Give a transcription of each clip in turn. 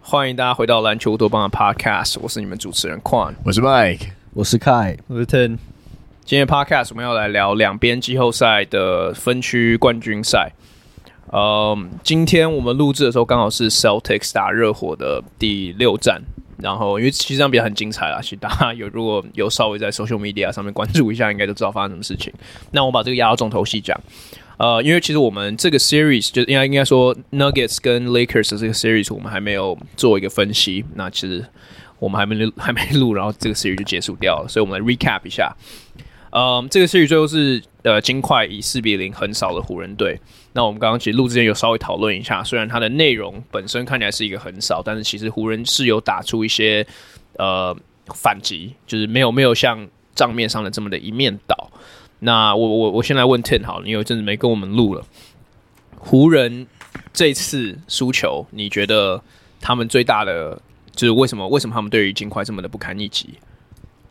欢迎大家回到篮球乌托邦的 Podcast，我是你们主持人 Quan，我是 Mike，我是 Kai，我是 Ten。今天 Podcast 我们要来聊两边季后赛的分区冠军赛。嗯，今天我们录制的时候刚好是 Celtics 打热火的第六战，然后因为其实这场比赛很精彩啦，其实大家有如果有稍微在 Social Media 上面关注一下，应该都知道发生什么事情。那我把这个压到重头戏讲。呃，因为其实我们这个 series 就应该应该说 Nuggets 跟 Lakers 的这个 series 我们还没有做一个分析。那其实我们还没还没录，然后这个 series 就结束掉了。所以我们来 recap 一下。嗯，这个 series 最后是呃金块以四比零横扫了湖人队。那我们刚刚其实录之前有稍微讨论一下，虽然它的内容本身看起来是一个横扫，但是其实湖人是有打出一些呃反击，就是没有没有像账面上的这么的一面倒。那我我我先来问 Ten 好了，你有一阵子没跟我们录了。湖人这次输球，你觉得他们最大的就是为什么？为什么他们对于金块这么的不堪一击？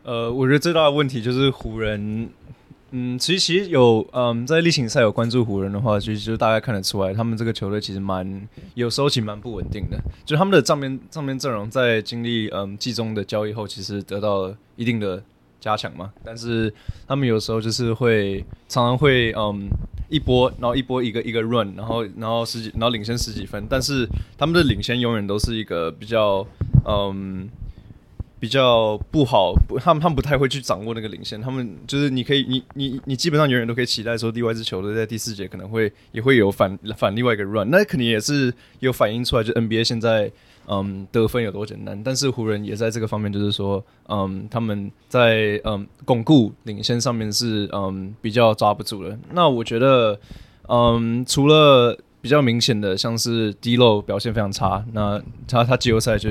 呃，我觉得最大的问题就是湖人，嗯，其实其实有嗯在例行赛有关注湖人的话，其实就大概看得出来，他们这个球队其实蛮有时候其实蛮不稳定的。就他们的账面账面阵容在经历嗯季中的交易后，其实得到了一定的。加强嘛，但是他们有时候就是会常常会嗯一波，然后一波一个一个 run，然后然后十几，然后领先十几分，但是他们的领先永远都是一个比较嗯比较不好，不他们他们不太会去掌握那个领先，他们就是你可以你你你基本上永远都可以期待说另外一支球队在第四节可能会也会有反 反另外一个 run，那肯定也是有反映出来，就 NBA 现在。嗯，得分有多简单？但是湖人也在这个方面，就是说，嗯，他们在嗯巩固领先上面是嗯比较抓不住的。那我觉得，嗯，除了比较明显的，像是 D'Lo 表现非常差，那他他季后赛就。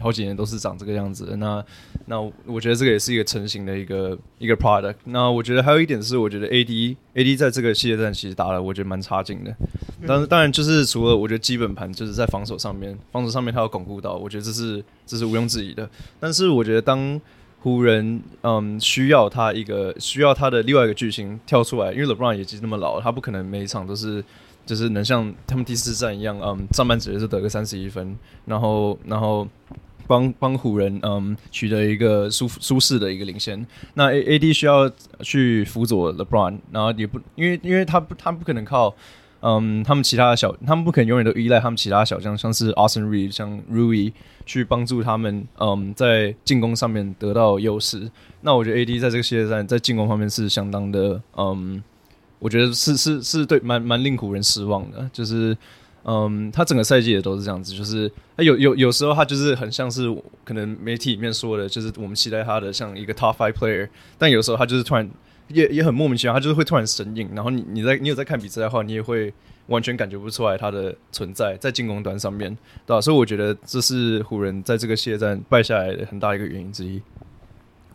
好几年都是长这个样子的，那那我觉得这个也是一个成型的一个一个 product。那我觉得还有一点是，我觉得 AD AD 在这个系列战其实打得我觉得蛮差劲的。但是当然就是除了我觉得基本盘就是在防守上面，防守上面他要巩固到，我觉得这是这是毋庸置疑的。但是我觉得当湖人嗯需要他一个需要他的另外一个巨星跳出来，因为 LeBron 也其实那么老，他不可能每一场都是就是能像他们第四战一样，嗯，上半节是得个三十一分，然后然后。帮帮湖人嗯取得一个舒舒适的一个领先，那 A A D 需要去辅佐 LeBron，然后也不因为因为他不他不可能靠嗯他们其他的小他们不可能永远都依赖他们其他小将，像是 Austin Reed 像 Rui 去帮助他们嗯在进攻上面得到优势。那我觉得 A D 在这个系列赛在进攻方面是相当的嗯，我觉得是是是对蛮蛮令湖人失望的，就是。嗯，他整个赛季也都是这样子，就是他有有有时候他就是很像是可能媒体里面说的，就是我们期待他的像一个 top five player，但有时候他就是突然也也很莫名其妙，他就是会突然神隐，然后你你在你有在看比赛的话，你也会完全感觉不出来他的存在在进攻端上面，对吧？所以我觉得这是湖人在这个系列战败下来的很大一个原因之一。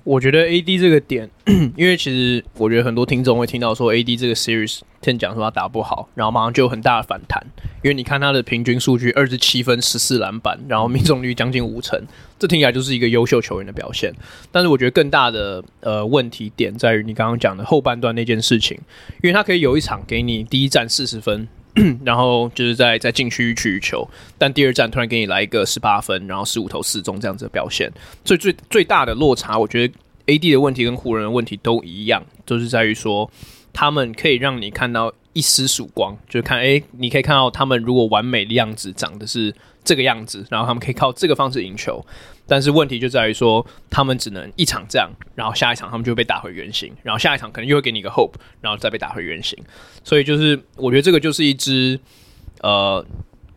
我觉得 AD 这个点，因为其实我觉得很多听众会听到说 AD 这个 series 听讲说他打不好，然后马上就有很大的反弹。因为你看他的平均数据二十七分、十四篮板，然后命中率将近五成，这听起来就是一个优秀球员的表现。但是我觉得更大的呃问题点在于你刚刚讲的后半段那件事情，因为他可以有一场给你第一战四十分。然后就是在在禁区取球，但第二站突然给你来一个十八分，然后十五投四中这样子的表现，所以最最大的落差，我觉得 AD 的问题跟湖人的问题都一样，就是在于说他们可以让你看到一丝曙光，就是看哎，你可以看到他们如果完美的样子长的是这个样子，然后他们可以靠这个方式赢球。但是问题就在于说，他们只能一场这样，然后下一场他们就会被打回原形，然后下一场可能又会给你一个 hope，然后再被打回原形。所以就是我觉得这个就是一支呃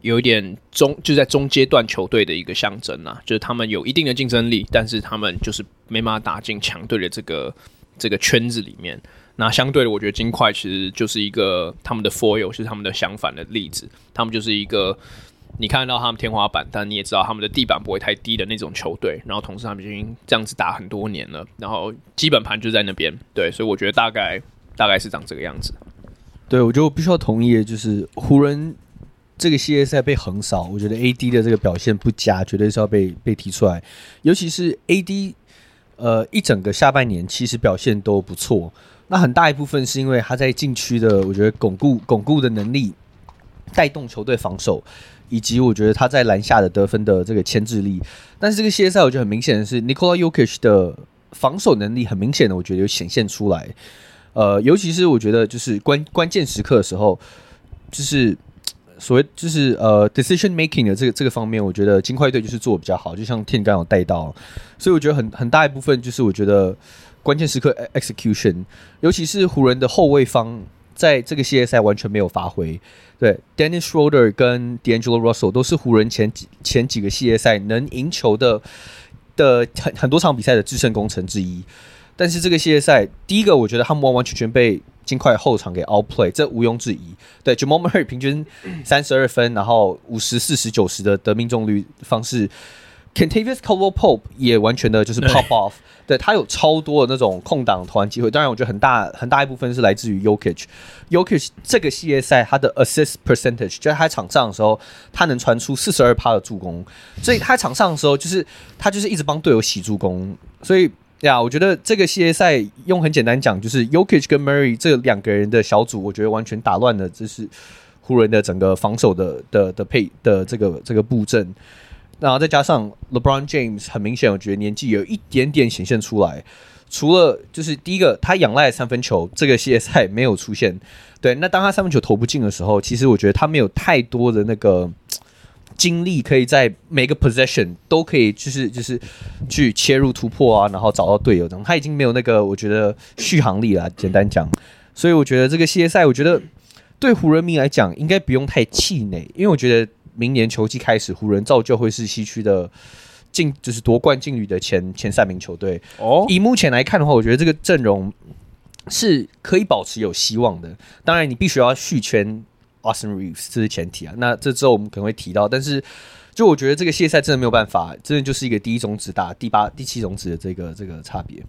有一点中就在中阶段球队的一个象征啊，就是他们有一定的竞争力，但是他们就是没办法打进强队的这个这个圈子里面。那相对的，我觉得金块其实就是一个他们的 foil 是他们的相反的例子，他们就是一个。你看到他们天花板，但你也知道他们的地板不会太低的那种球队。然后同时他们已经这样子打很多年了，然后基本盘就在那边。对，所以我觉得大概大概是长这个样子。对，我就必须要同意，就是湖人这个系列赛被横扫，我觉得 AD 的这个表现不佳，绝对是要被被提出来。尤其是 AD，呃，一整个下半年其实表现都不错。那很大一部分是因为他在禁区的，我觉得巩固巩固的能力，带动球队防守，以及我觉得他在篮下的得分的这个牵制力。但是这个系列赛，我觉得很明显的是，Nikola Jokic 的防守能力很明显的，我觉得有显现出来。呃，尤其是我觉得就是关关键时刻的时候，就是所谓就是呃 decision making 的这个这个方面，我觉得金块队就是做比较好。就像 Tim 刚有带到，所以我觉得很很大一部分就是我觉得。关键时刻 execution，尤其是湖人的后卫方，在这个系列赛完全没有发挥。对，Dennis Schroeder 跟 D'Angelo Russell 都是湖人前几前几个系列赛能赢球的的很很多场比赛的制胜功臣之一。但是这个系列赛，第一个我觉得他们完完全全被金块后场给 outplay，这毋庸置疑。对 j a m a Murray 平均三十二分，然后五十四十九十的得命中率方式。Kentavious Caldwell-Pope 也完全的就是 pop off，对，对他有超多的那种空档投篮机会。当然，我觉得很大很大一部分是来自于。Jokic 这个系列赛他的 assist percentage，就在他场上的时候，他能传出四十二趴的助攻，所以他场上的时候就是他就是一直帮队友洗助攻。所以呀，我觉得这个系列赛用很简单讲，就是 Jokic 跟 Murray 这两个人的小组，我觉得完全打乱了，就是湖人的整个防守的的的配的这个这个布阵。然后再加上 LeBron James，很明显，我觉得年纪有一点点显现出来。除了就是第一个，他仰赖三分球，这个系列赛没有出现。对，那当他三分球投不进的时候，其实我觉得他没有太多的那个精力，可以在每个 possession 都可以就是就是去切入突破啊，然后找到队友这样。他已经没有那个我觉得续航力了。简单讲，所以我觉得这个系列赛，我觉得对湖人迷来讲应该不用太气馁，因为我觉得。明年球季开始，湖人照旧会是西区的进，就是夺冠劲旅的前前三名球队。哦，以目前来看的话，我觉得这个阵容是可以保持有希望的。当然，你必须要续签 Austin Reeves，这是前提啊。那这之后我们可能会提到，但是就我觉得这个谢赛真的没有办法，真的就是一个第一种子打第八、第七种子的这个这个差别。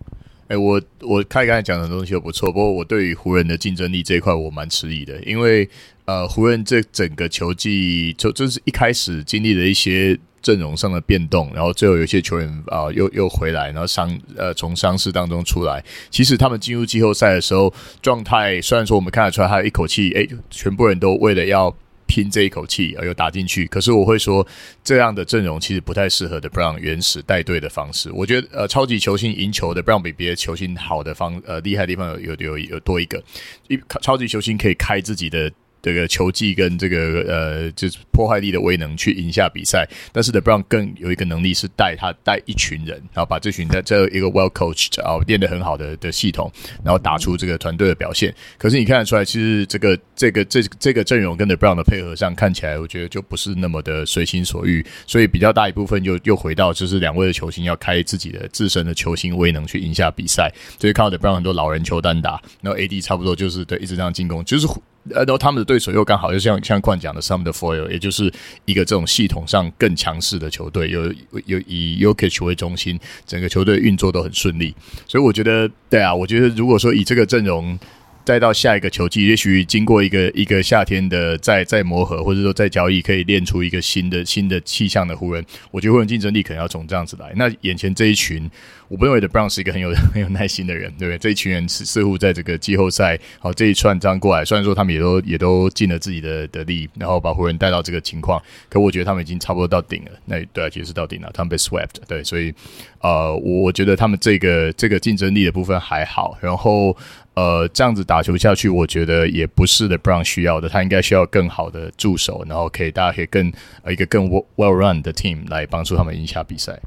哎、我我看刚才讲的东西都不错，不过我对于湖人的竞争力这一块我蛮迟疑的，因为呃，湖人这整个球季就就是一开始经历了一些阵容上的变动，然后最后有一些球员啊、又又回来，然后伤呃从伤势当中出来，其实他们进入季后赛的时候状态虽然说我们看得出来他一口气，哎、全部人都为了要。拼这一口气而又打进去，可是我会说，这样的阵容其实不太适合的 Brown 原始带队的方式。我觉得，呃，超级球星赢球的 Brown 比别的球星好的方，呃，厉害的地方有有有有多一个，一超级球星可以开自己的。这个球技跟这个呃，就是破坏力的威能去赢下比赛，但是 LeBron 更有一个能力是带他带一群人，然后把这群在这一个 well coached 啊练得很好的的系统，然后打出这个团队的表现。可是你看得出来，其实这个这个这这个阵容跟 LeBron 的配合上看起来，我觉得就不是那么的随心所欲，所以比较大一部分又又回到就是两位的球星要开自己的自身的球星威能去赢下比赛，所以看到 LeBron 很多老人球单打，然后 AD 差不多就是对一直这样进攻，就是。呃，然后他们的对手又刚好就像像冠讲的，他们的 foil，也就是一个这种系统上更强势的球队，有有以 Jokic 为中心，整个球队运作都很顺利，所以我觉得，对啊，我觉得如果说以这个阵容。再到下一个球季，也许经过一个一个夏天的再再磨合，或者说再交易，可以练出一个新的新的气象的湖人。我觉得湖人竞争力可能要从这样子来。那眼前这一群，我不认为的 Brown 是一个很有 很有耐心的人，对不对？这一群人似乎在这个季后赛，好这一串这样过来，虽然说他们也都也都尽了自己的的力，然后把湖人带到这个情况，可我觉得他们已经差不多到顶了。那对啊，其实到顶了，他们被 swept。对，所以呃，我我觉得他们这个这个竞争力的部分还好，然后。呃，这样子打球下去，我觉得也不是 LeBron 需要的，他应该需要更好的助手，然后可以大家可以更呃一个更 well run 的 team 来帮助他们赢下比赛。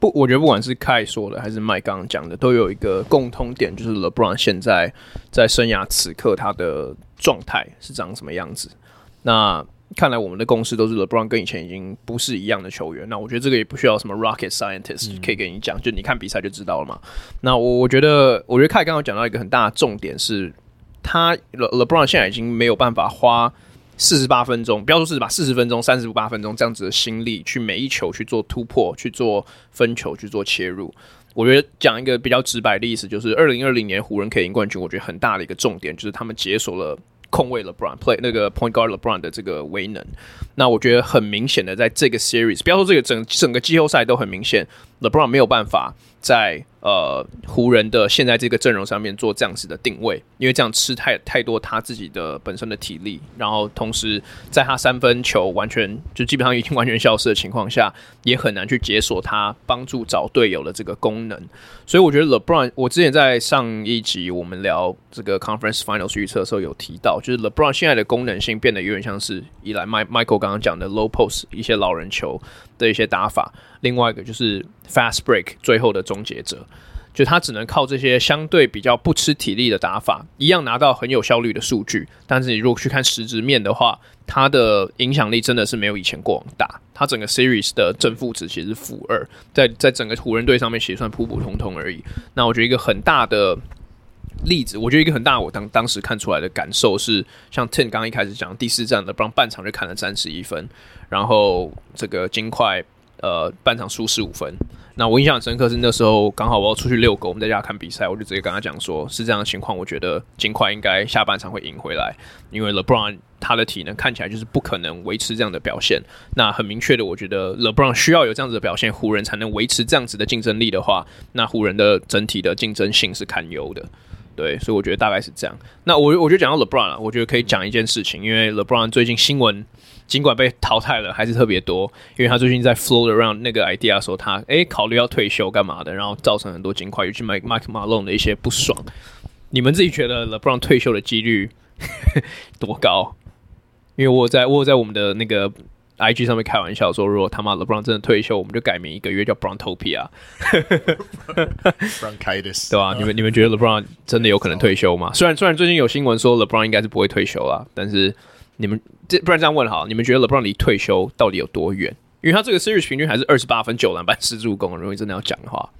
不，我觉得不管是 k 说的还是 Mike 刚刚讲的，都有一个共通点，就是 LeBron 现在在生涯此刻他的状态是长什么样子。那看来我们的共识都是 LeBron 跟以前已经不是一样的球员。那我觉得这个也不需要什么 rocket scientist 可以跟你讲，就你看比赛就知道了嘛。那我我觉得，我觉得凯刚刚讲到一个很大的重点是，他 Le LeBron 现在已经没有办法花四十八分钟，不要说四十八，四十分钟、三十八分钟这样子的心力去每一球去做突破、去做分球、去做切入。我觉得讲一个比较直白的意思，就是二零二零年湖人可以赢冠军，我觉得很大的一个重点就是他们解锁了。控卫 LeBron play 那个 point guard LeBron 的这个威能。那我觉得很明显的，在这个 series，不要说这个整整个季后赛都很明显，LeBron 没有办法在呃湖人的现在这个阵容上面做这样子的定位，因为这样吃太太多他自己的本身的体力，然后同时在他三分球完全就基本上已经完全消失的情况下，也很难去解锁他帮助找队友的这个功能。所以我觉得 LeBron，我之前在上一集我们聊这个 Conference Finals 预测的时候有提到，就是 LeBron 现在的功能性变得有点像是依赖 Michael 刚刚讲的 low post 一些老人球的一些打法，另外一个就是 fast break 最后的终结者，就他只能靠这些相对比较不吃体力的打法，一样拿到很有效率的数据。但是你如果去看实质面的话，他的影响力真的是没有以前过往大。他整个 series 的正负值其实是负二，在在整个湖人队上面其实算普普通通而已。那我觉得一个很大的。例子，我觉得一个很大，我当当时看出来的感受是，像 Ten 刚刚一开始讲第四战的，不然半场就砍了三十一分，然后这个金块呃半场输十五分。那我印象很深刻是那时候刚好我要出去遛狗，我们在家看比赛，我就直接跟他讲说，是这样的情况，我觉得金块应该下半场会赢回来，因为 LeBron 他的体能看起来就是不可能维持这样的表现。那很明确的，我觉得 LeBron 需要有这样子的表现，湖人才能维持这样子的竞争力的话，那湖人的整体的竞争性是堪忧的。对，所以我觉得大概是这样。那我我觉得讲到 LeBron 了，我觉得可以讲一件事情，因为 LeBron 最近新闻尽管被淘汰了，还是特别多。因为他最近在 float around 那个 idea 说他哎考虑要退休干嘛的，然后造成很多金块尤其 Mike Mike Malone 的一些不爽。你们自己觉得 LeBron 退休的几率 多高？因为我在我在我们的那个。IG 上面开玩笑说，如果他妈 LeBron 真的退休，我们就改名一个月叫 Brontopia，Bronchitis，对吧？你们你们觉得 LeBron 真的有可能退休吗？虽然虽然最近有新闻说 LeBron 应该是不会退休啦，但是你们这不然这样问好，你们觉得 LeBron 离退休到底有多远？因为他这个 Series 平均还是二十八分、九篮板、十助攻，如果真的要讲的话，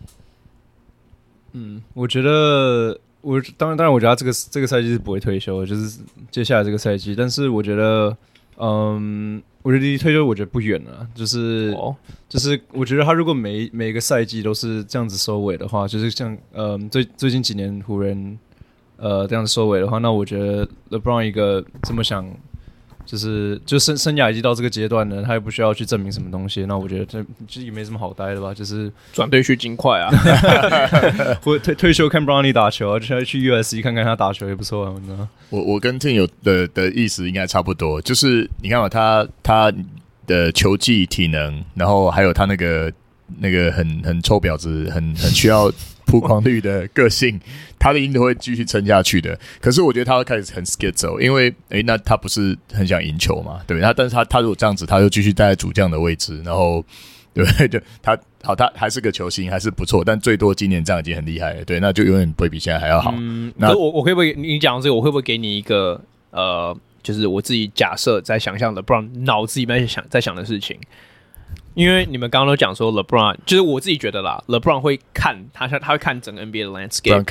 嗯，我觉得我当然当然，我觉得他这个这个赛季是不会退休的，就是接下来这个赛季，但是我觉得，嗯。我觉得离退休我觉得不远了，就是、oh. 就是我觉得他如果每每个赛季都是这样子收尾的话，就是像嗯最最近几年湖人呃这样子收尾的话，那我觉得 LeBron 一个这么想。就是就生生涯已经到这个阶段了，他也不需要去证明什么东西。那我觉得这其实也没什么好待的吧，就是转队去金块啊 或退退休看 Bronny 打球啊，就去 USC 看看他打球也不错啊。我我跟 Tim 有的的意思应该差不多，就是你看嘛，他他的球技、体能，然后还有他那个那个很很臭婊子，很很需要。曝光率的个性，他的音都会继续撑下去的。可是我觉得他会开始很 schizo，因为诶、欸，那他不是很想赢球嘛？对不对？他但是他他如果这样子，他就继续待在主将的位置，然后对不对？就他好，他还是个球星，还是不错。但最多今年这样已经很厉害了，对，那就永远不会比现在还要好。嗯，那我我会不会你讲这个，我会不会给你一个呃，就是我自己假设在想象的，不然脑子里面想在想的事情。因为你们刚刚都讲说 LeBron，就是我自己觉得啦，LeBron 会看他他会看整个 NBA 的 landscape，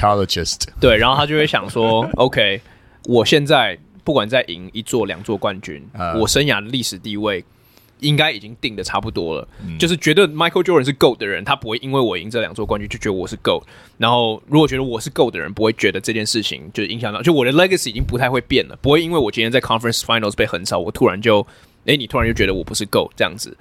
对，然后他就会想说，OK，我现在不管再赢一座两座冠军，uh, 我生涯的历史地位应该已经定的差不多了。嗯、就是觉得 Michael Jordan 是 GOAT 的人，他不会因为我赢这两座冠军就觉得我是 GOAT。然后如果觉得我是 GOAT 的人，不会觉得这件事情就影响到，就我的 legacy 已经不太会变了，不会因为我今天在 Conference Finals 被横扫，我突然就，哎，你突然就觉得我不是 GOAT 这样子。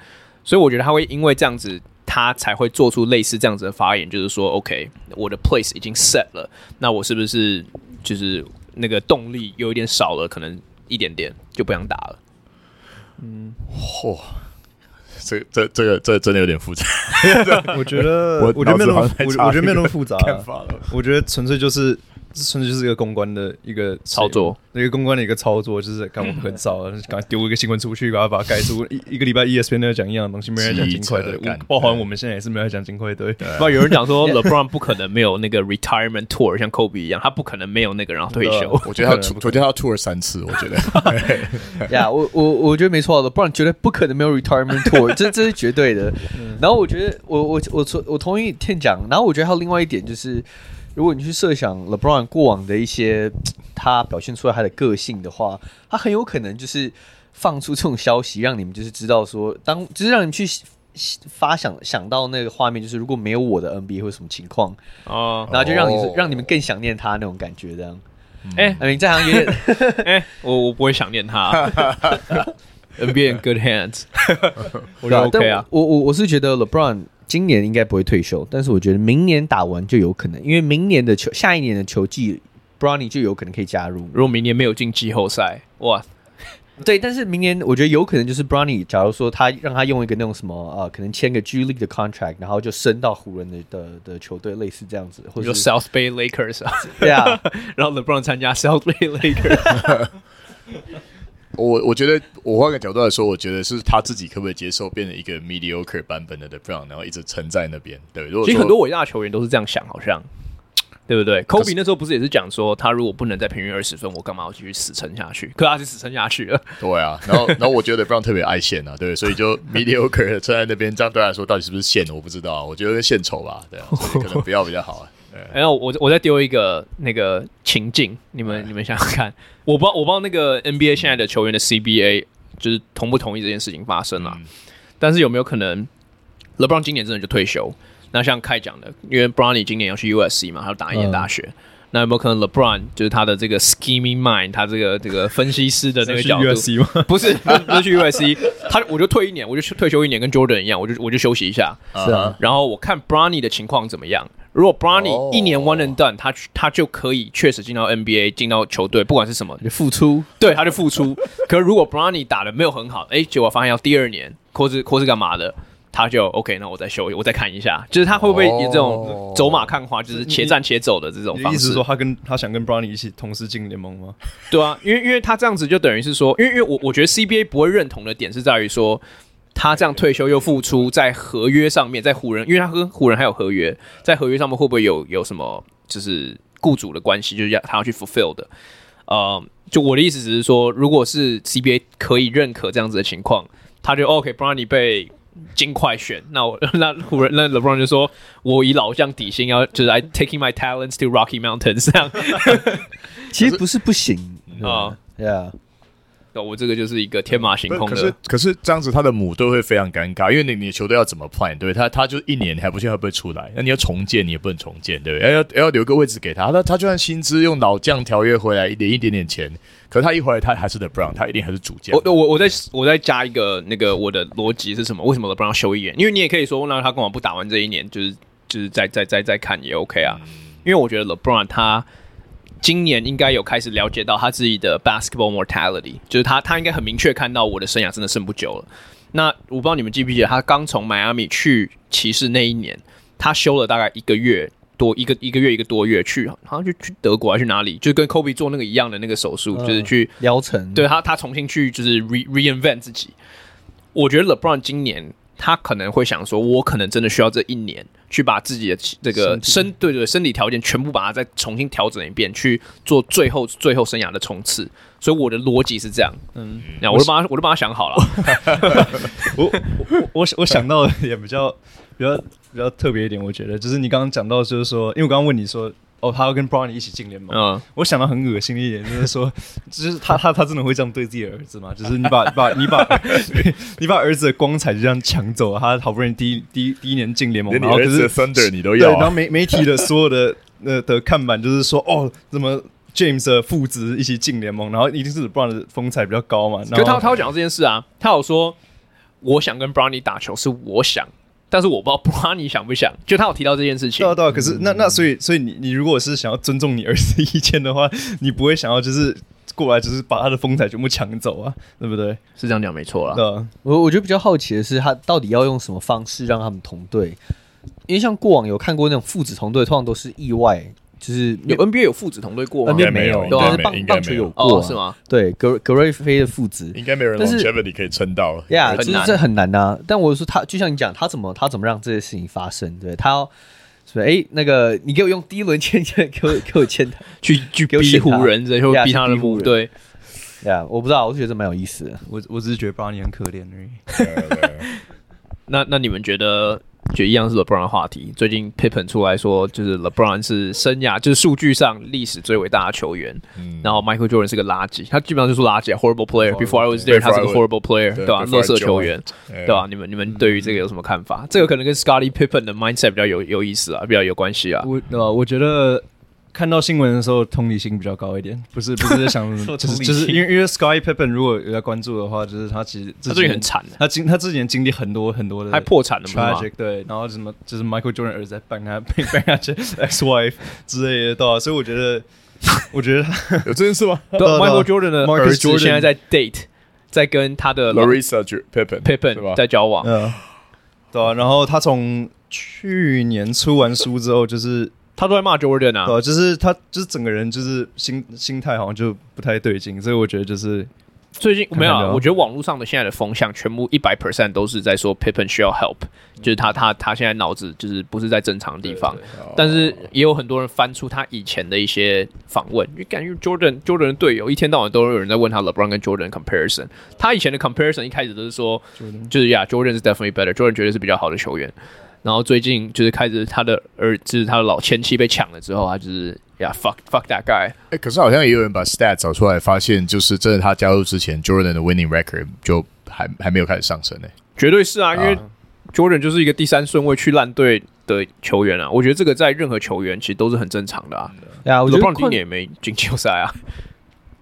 所以我觉得他会因为这样子，他才会做出类似这样子的发言，就是说，OK，我的 place 已经 set 了，那我是不是就是那个动力有一点少了，可能一点点就不想打了？嗯，嚯，这这这个这真的有点复杂。我觉得我我觉得没有那么我我觉得没有那么复杂啊，我觉得纯粹就是。这纯粹就是一个公关的一个操作，一个公关的一个操作，就是刚我们很少，赶快丢一个新闻出去，把它把它盖住。一一个礼拜 ESPN 都要讲一样的东西，没人讲金块队，包含我们现在也是没有讲金块队。不，有人讲说 LeBron 不可能没有那个 retirement tour，像 Kobe 一样，他不可能没有那个然后退休。我觉得他，我觉得他 tour 三次，我觉得。呀，我我我觉得没错，LeBron 绝对不可能没有 retirement tour，这这是绝对的。然后我觉得，我我我我同意 Tim 讲，然后我觉得还有另外一点就是。如果你去设想 LeBron 过往的一些 他表现出来他的个性的话，他很有可能就是放出这种消息，让你们就是知道说，当就是让你们去发想想到那个画面，就是如果没有我的 NBA 会什么情况啊，然后就让你让你们更想念他那种感觉，这样。哎 mean 这行有点，哎，我我不会想念他。NBA in good hands，我觉得 OK 啊。我我我是觉得 LeBron 今年应该不会退休，但是我觉得明年打完就有可能，因为明年的球，下一年的球季，Brownie 就有可能可以加入。如果明年没有进季后赛，哇，对，但是明年我觉得有可能就是 Brownie，假如说他让他用一个那种什么呃，可能签个 G League 的 contract，然后就升到湖人的的的球队，类似这样子，或者 South Bay Lakers 啊，对啊，然后 LeBron 参加 South Bay Lakers。我我觉得我换个角度来说，我觉得是他自己可不可以接受变成一个 mediocre 版本的 The Brown，然后一直撑在那边。对，如果其实很多伟大的球员都是这样想，好像对不对？Kobe 那时候不是也是讲说，他如果不能再平均二十分，我干嘛要继续死撑下去？可他是死撑下去了。对啊，然后 然后我觉得 LeBron 特别爱线啊，对，所以就 mediocre 撑在那边，这样对他来说到底是不是线？我不知道啊，我觉得献丑吧，对啊，所以可能不要比较好啊。然后我我再丢一个那个情境，你们你们想想看，我不知道我不知道那个 NBA 现在的球员的 CBA 就是同不同意这件事情发生啊？但是有没有可能 LeBron 今年真的就退休？那像凯讲的，因为 Bronny 今年要去 USC 嘛，他要打一年大学。那有没有可能 LeBron 就是他的这个 scheming mind，他这个这个分析师的那个角度？不是不是去 USC，他我就退一年，我就退休一年，跟 Jordan 一样，我就我就休息一下。是啊，然后我看 Bronny 的情况怎么样？如果 Bronny 一年 one and done，他他就可以确实进到 NBA，进到球队，不管是什么，就付出，对，他就付出。可是如果 Bronny 打的没有很好，哎，结果发现要第二年，或是或是干嘛的，他就 OK，那我再休息，我再看一下，就是他会不会以这种走马看花，就是且战且走的这种方式？意思是说他跟他想跟 Bronny 一起同时进联盟吗？对啊，因为因为他这样子就等于是说，因为因为我我觉得 CBA 不会认同的点是在于说。他这样退休又复出，在合约上面，在湖人，因为他跟湖人还有合约，在合约上面会不会有有什么就是雇主的关系，就是要他要去 fulfill 的？呃，就我的意思只是说，如果是 CBA 可以认可这样子的情况，他就 OK，Bronny 被尽快选，那我那湖人 那 LeBron 就说，我以老将底薪要就是 I taking my talents to Rocky Mountains 这样，其实不是不行 啊，Yeah。我这个就是一个天马行空的，可是可是这样子，他的母队会非常尴尬，因为你你的球队要怎么 plan？对他，他就一年还不确定会不会出来，那你要重建，你也不能重建，对不对？要要要留个位置给他，那他就算薪资用老将条约回来，一点一点点钱，可是他一回来，他还是 LeBron，他一定还是主将。我我我再我再加一个那个我的逻辑是什么？为什么 LeBron 要休一年？因为你也可以说，那他干嘛不打完这一年，就是就是再再再再看也 OK 啊？嗯、因为我觉得 LeBron 他。今年应该有开始了解到他自己的 basketball mortality，就是他他应该很明确看到我的生涯真的剩不久了。那我不知道你们记不记得，他刚从迈阿密去骑士那一年，他休了大概一个月多，一个一个月一个多月去，好像就去德国还是哪里，就跟 Kobe 做那个一样的那个手术，就是去疗程。对他，他重新去就是 re reinvent 自己。我觉得 LeBron 今年。他可能会想说，我可能真的需要这一年去把自己的这个身对对身体条件全部把它再重新调整一遍，去做最后最后生涯的冲刺。所以我的逻辑是这样，嗯，然后我都帮他，我都把它想好了。我我我我想到的也比较比较比较特别一点，我觉得就是你刚刚讲到，就是说，因为我刚刚问你说。哦，他要跟 Brownie 一起进联盟。嗯，我想到很恶心的一点，就是说，就是他他他真的会这样对自己的儿子吗？就是你把把你把 你把儿子的光彩就这样抢走了，他好不容易第一第一第一年进联盟，然后可是 Thunder 你都要、啊，对，然后媒媒体的所有的呃的看板就是说，哦，怎么 James 的父子一起进联盟，然后一定是 Bronny 的风采比较高嘛？然后他他有讲到这件事啊，他有说，我想跟 Brownie 打球是我想。但是我不知道 Bronny 想不想，就他有提到这件事情。对啊，对啊。可是那那所以所以你你如果是想要尊重你儿子的意见的话，你不会想要就是过来就是把他的风采全部抢走啊，对不对？是这样讲没错啦。对啊。我我觉得比较好奇的是，他到底要用什么方式让他们同队？因为像过往有看过那种父子同队，通常都是意外。就是有 NBA 有父子同队过吗？NBA 没有，对啊棒棒球有过是吗？对，格格瑞菲的父子应该没有人。但是 longevity 可以撑到呀，其实这很难呐。但我说他，就像你讲，他怎么他怎么让这些事情发生？对他要说，哎，那个你给我用第一轮签签，给我给我签他，去去逼湖人，然后逼他的母队。呀，我不知道，我觉得这蛮有意思的。我我只是觉得 Bronny 很可怜而已。那那你们觉得？就一样是 LeBron 的话题。最近 Pippen 出来说，就是 LeBron 是生涯就是数据上历史最伟大的球员。嗯，然后 Michael Jordan 是个垃圾，他基本上就是垃圾，horrible player。Before I was there，他是个 horrible player，对吧？垃圾球员，对吧？你们你们对于这个有什么看法？这个可能跟 Scottie Pippen 的 mindset 比较有有意思啊，比较有关系啊。我呃，我觉得看到新闻的时候，同理心比较高一点，不是不是在想，就是就是因为因为 Scottie Pippen 如果有在关注的话，就是他其实他最近很惨，他经他之前经历很多很多的，还破产了嘛？对，然后什么就是 Michael Jordan 儿子在帮他帮他去 ex wife 之类的，对啊，所以我觉得我觉得 有这件事吗？Michael Jordan 的儿子现在在 date，在跟他的 Larissa Pippen Pippen 在交往，嗯，对啊，然后他从去年出完书之后，就是。他都在骂 Jordan 啊，对，就是他，就是整个人就是心心态好像就不太对劲，所以我觉得就是最近没有，我觉得网络上的现在的风向全部一百 percent 都是在说 Pippen 需要 help，就是他他他现在脑子就是不是在正常的地方，但是也有很多人翻出他以前的一些访问，因为感觉 Jordan Jordan 的队友一天到晚都有人在问他 LeBron 跟 Jordan comparison，他以前的 comparison 一开始都是说就是呀 Jordan 是 definitely better，Jordan 绝对是比较好的球员。然后最近就是开始他的儿子，他的老前妻被抢了之后，他就是呀、yeah, fuck fuck that guy。哎，可是好像也有人把 stats 找出来，发现就是真的，他加入之前，Jordan 的 winning record 就还还没有开始上升呢。绝对是啊，因为 Jordan 就是一个第三顺位去烂队的球员啊。我觉得这个在任何球员其实都是很正常的啊。对啊，我觉得今年也没进季后赛啊。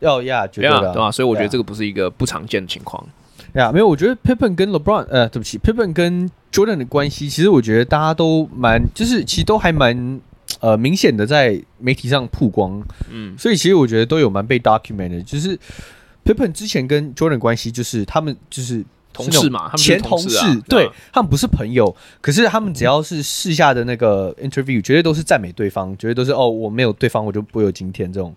要呀，绝对的，对吧？所以我觉得这个不是一个不常见的情况。呀，没有，我觉得 Pippen 跟 LeBron，呃，对不起，Pippen 跟 Jordan 的关系，其实我觉得大家都蛮，就是其实都还蛮，呃，明显的在媒体上曝光，嗯，所以其实我觉得都有蛮被 documented，就是 Pippen 之前跟 Jordan 关系，就是他们就是同事嘛，前同事，对，他们不是朋友，可是他们只要是私下的那个 interview，绝对都是赞美对方，绝对都是哦，我没有对方，我就不会有今天这种。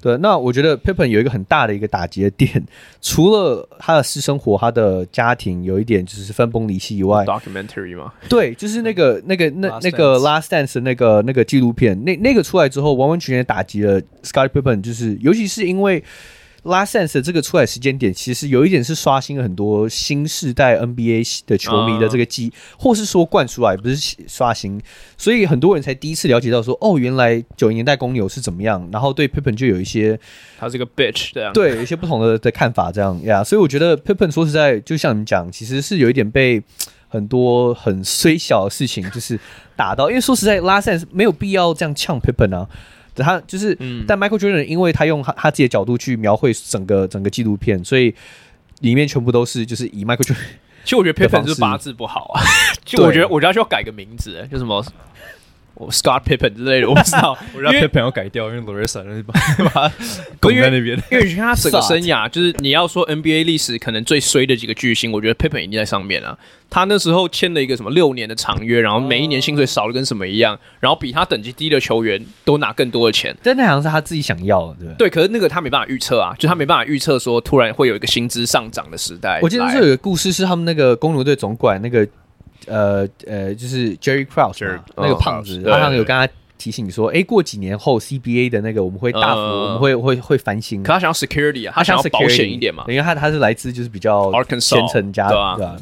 对，那我觉得 Pippen 有一个很大的一个打击的点，除了他的私生活、他的家庭有一点就是分崩离析以外，documentary 吗？对，就是那个那个那那个 Last Dance 的那个那个纪录片，那那个出来之后，完完全全打击了 Scottie Pippen，就是尤其是因为。Last Dance 这个出来时间点，其实有一点是刷新了很多新世代 NBA 的球迷的这个记忆，或是说灌输来，不是刷新，所以很多人才第一次了解到说，哦，原来九零年代公牛是怎么样，然后对 Pippen 就有一些，他是个 bitch 这样，对，有一些不同的的看法这样呀，yeah, 所以我觉得 Pippen 说实在，就像你们讲，其实是有一点被很多很虽小的事情就是打到，因为说实在，Last Dance 没有必要这样呛 Pippen 啊。他就是，嗯、但 Michael Jordan 因为他用他他自己的角度去描绘整个整个纪录片，所以里面全部都是就是以 Michael Jordan。其实我觉得 Pippen 是八字不好啊，就我觉得我觉得需要改个名字，就什么。Scott Pippen 之类的，我不知道。我让 Pippen 要改掉，因为 Larissa 那把把他拱在那边。因为你看他整个生涯，就是你要说 NBA 历史可能最衰的几个巨星，我觉得 Pippen 一定在上面啊。他那时候签了一个什么六年的长约，然后每一年薪水少的跟什么一样，然后比他等级低的球员都拿更多的钱。但那好像是他自己想要的，对对。可是那个他没办法预测啊，就他没办法预测说突然会有一个薪资上涨的时代。我记得是有一个故事，是他们那个公牛队总管那个呃呃，就是 Jerry Krause 那个胖子，他好像有跟他。提醒你说，哎、欸，过几年后 CBA 的那个我们会大幅，呃、我们会会会翻新。可他想要 security 啊，他想要保险一点嘛，因为他他是来自就是比较虔诚家的，对吧？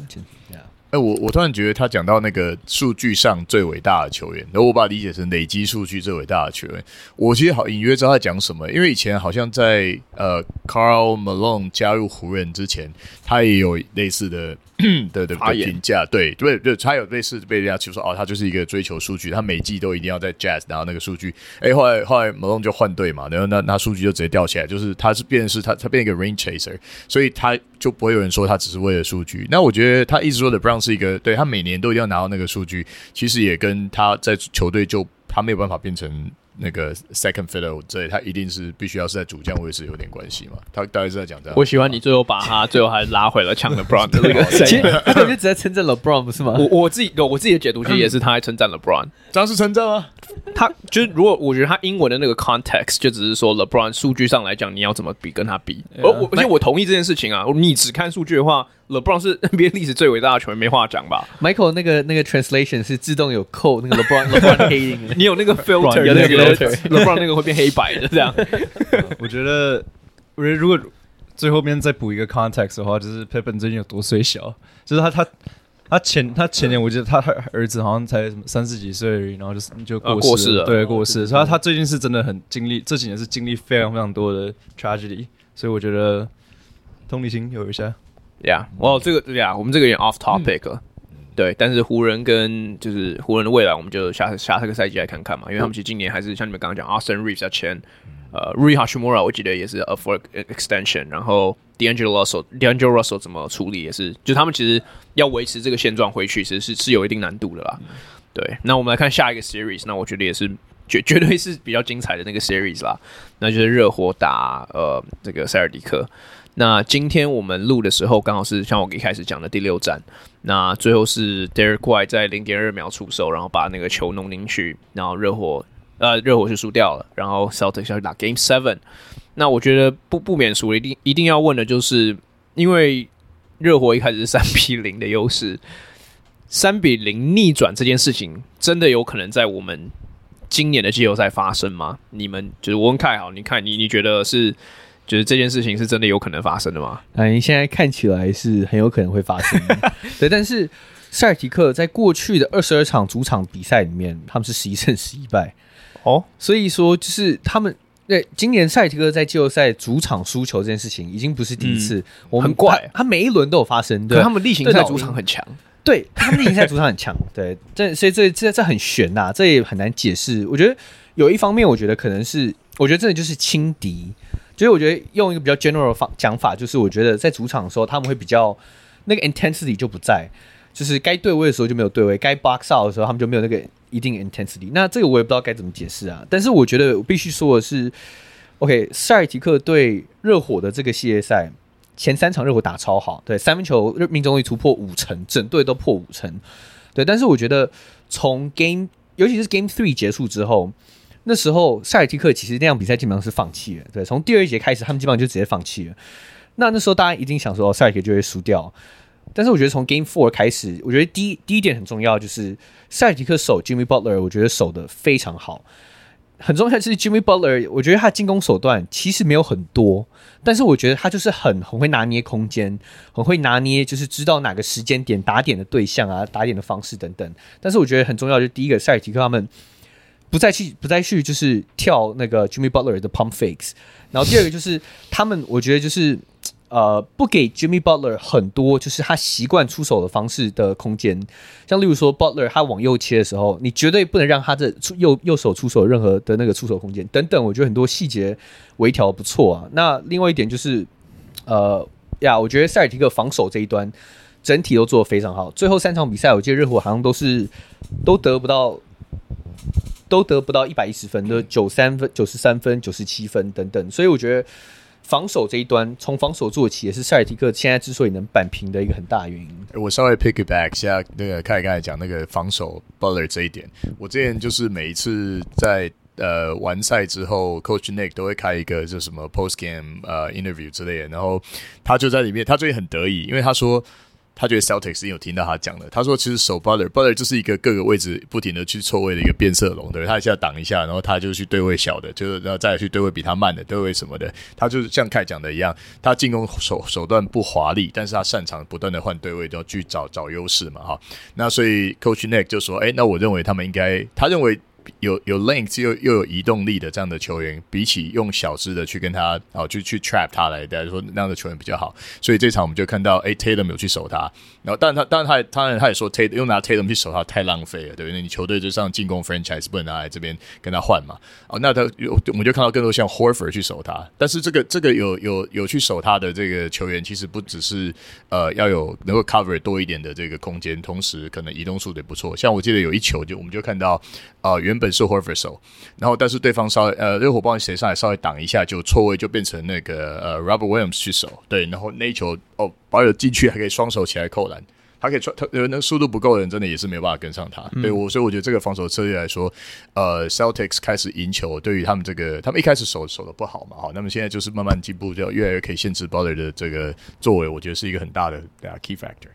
哎，我我突然觉得他讲到那个数据上最伟大的球员，然后我把它理解成累积数据最伟大的球员。我其实好隐约知道他讲什么，因为以前好像在呃 Carl Malone 加入湖人之前，他也有类似的 的的评价，对对对，他有类似被人家就说哦，他就是一个追求数据，他每季都一定要在 Jazz 拿到那个数据。哎，后来后来 Malone 就换队嘛，然后那那数据就直接掉起来，就是他是变是他他变一个 Ring Chaser，所以他就不会有人说他只是为了数据。那我觉得他一直说的 Brown。是一个对他每年都一定要拿到那个数据，其实也跟他在球队就他没有办法变成那个 second fiddle 之类，他一定是必须要是在主将位置有点关系嘛。他大概是在讲这样。我喜欢你最后把他最后还拉回了抢 LeBron 的那个，其实 他就只在称赞 LeBron 不是吗？我我自己我自己的解读其实也是他在称赞 LeBron，这样是称赞吗？他就是如果我觉得他英文的那个 context 就只是说 LeBron 数据上来讲你要怎么比跟他比，而我而且我同意这件事情啊，你只看数据的话。LeBron 是 NBA 历史最伟大的球员，没话讲吧？Michael 那个那个 translation 是自动有扣那个 LeBron LeBron 黑影，你有那个 filter，有那个 LeBron 那个会变黑白的这样。我觉得，我觉得如果最后面再补一个 context 的话，就是 Pippen 最近有多衰小，就是他他他前他前年我记得他儿子好像才什么三十几岁，然后就是就过世了，过世了对过世，所以他他最近是真的很经历这几年是经历非常非常多的 tragedy，所以我觉得同理心有一下。呀，我这个对呀，我们这个有点 off topic 了。对，但是湖人跟就是湖人的未来，我们就下下这个赛季来看看嘛，因为他们其实今年还是像你们刚刚讲，Austin Reeves 要签，呃，Rui Hachimura 我记得也是 up for extension，然后 D'Angelo Russell D'Angelo Russell 怎么处理也是，就他们其实要维持这个现状回去，其实是是有一定难度的啦。对，那我们来看下一个 series，那我觉得也是绝绝对是比较精彩的那个 series 啦，那就是热火打呃这个塞尔迪克。那今天我们录的时候，刚好是像我一开始讲的第六战。那最后是 Derrick White 在零点二秒出手，然后把那个球弄进去，然后热火呃热火是输掉了，然后 Celtics 要去打 Game Seven。那我觉得不不免俗，一定一定要问的就是，因为热火一开始是三比零的优势，三比零逆转这件事情，真的有可能在我们今年的季后赛发生吗？你们就是我问凯好，你看你你觉得是？觉得这件事情是真的有可能发生的吗？哎，现在看起来是很有可能会发生的。对，但是塞尔提克在过去的二十二场主场比赛里面，他们是十一胜十一败。哦，所以说就是他们对今年塞尔提克在季后赛主场输球这件事情已经不是第一次。嗯、我们很怪，他每一轮都有发生。对，他们例行赛主场很强。对，他们例行赛主场很强。对，这所以这这这很悬呐、啊，这也很难解释。我觉得有一方面，我觉得可能是，我觉得真的就是轻敌。所以我觉得用一个比较 general 方讲法，就是我觉得在主场的时候，他们会比较那个 intensity 就不在，就是该对位的时候就没有对位，该 box out 的时候他们就没有那个一定 intensity。那这个我也不知道该怎么解释啊。但是我觉得必须说的是，OK，塞尔提克对热火的这个系列赛前三场热火打超好，对三分球命中率突破五成，整队都破五成，对。但是我觉得从 game 尤其是 game three 结束之后。那时候塞尔提克其实那场比赛基本上是放弃了，对，从第二节开始他们基本上就直接放弃了。那那时候大家一定想说，哦，塞尔提克就会输掉。但是我觉得从 Game Four 开始，我觉得第一第一点很重要，就是塞尔提克守 Jimmy Butler，我觉得守得非常好。很重要的是 Jimmy Butler，我觉得他进攻手段其实没有很多，但是我觉得他就是很很会拿捏空间，很会拿捏，就是知道哪个时间点打点的对象啊，打点的方式等等。但是我觉得很重要，就是第一个塞尔提克他们。不再去，不再去，就是跳那个 Jimmy Butler 的 pump fakes。然后第二个就是他们，我觉得就是呃，不给 Jimmy Butler 很多，就是他习惯出手的方式的空间。像例如说 Butler 他往右切的时候，你绝对不能让他的出右右手出手任何的那个出手空间等等。我觉得很多细节微调不错啊。那另外一点就是呃呀，我觉得塞尔提克防守这一端整体都做得非常好。最后三场比赛，我记得热火好像都是都得不到。都得不到一百一十分，都九三分、九十三分、九十七分等等，所以我觉得防守这一端从防守做起，也是塞尔提克现在之所以能扳平的一个很大原因。我稍微 pick it back 一下，那个凯刚才讲那个防守 Butler 这一点，我之前就是每一次在呃完赛之后，Coach Nick 都会开一个就什么 post game 呃 interview 之类的，然后他就在里面，他最近很得意，因为他说。他觉得 Celtics 有听到他讲的，他说其实守 Butler，Butler 就是一个各个位置不停的去错位的一个变色龙，对，他一下挡一下，然后他就去对位小的，就是然后再去对位比他慢的，对位什么的，他就是像凯讲的一样，他进攻手手段不华丽，但是他擅长不断的换对位，都要去找找优势嘛，哈，那所以 Coach Nick 就说，哎，那我认为他们应该，他认为。有有 length 又又有移动力的这样的球员，比起用小只的去跟他哦，就去 trap 他来，大家说那样的球员比较好。所以这场我们就看到，哎，Tatum 有去守他，然后但他但他当然他也说 Tatum 用拿 Tatum 去守他太浪费了，对不对？你球队就上进攻 franchise 不能拿来这边跟他换嘛。哦，那他有我们就看到更多像 Horford 去守他，但是这个这个有有有去守他的这个球员，其实不只是呃要有能够 cover 多一点的这个空间，同时可能移动速度也不错。像我记得有一球就我们就看到。啊、原本是守，然后但是对方稍微呃热火帮谁上来稍微挡一下，就错位就变成那个呃 Robert Williams 去守，对，然后那一球哦保有进去还可以双手起来扣篮，他可以穿他呃那速度不够的人真的也是没有办法跟上他，嗯、对我所以我觉得这个防守策略来说，呃 Celtics 开始赢球，对于他们这个他们一开始守守的不好嘛，好，那么现在就是慢慢进步，就越来越可以限制 Butler 的这个作为，我觉得是一个很大的啊 key factor。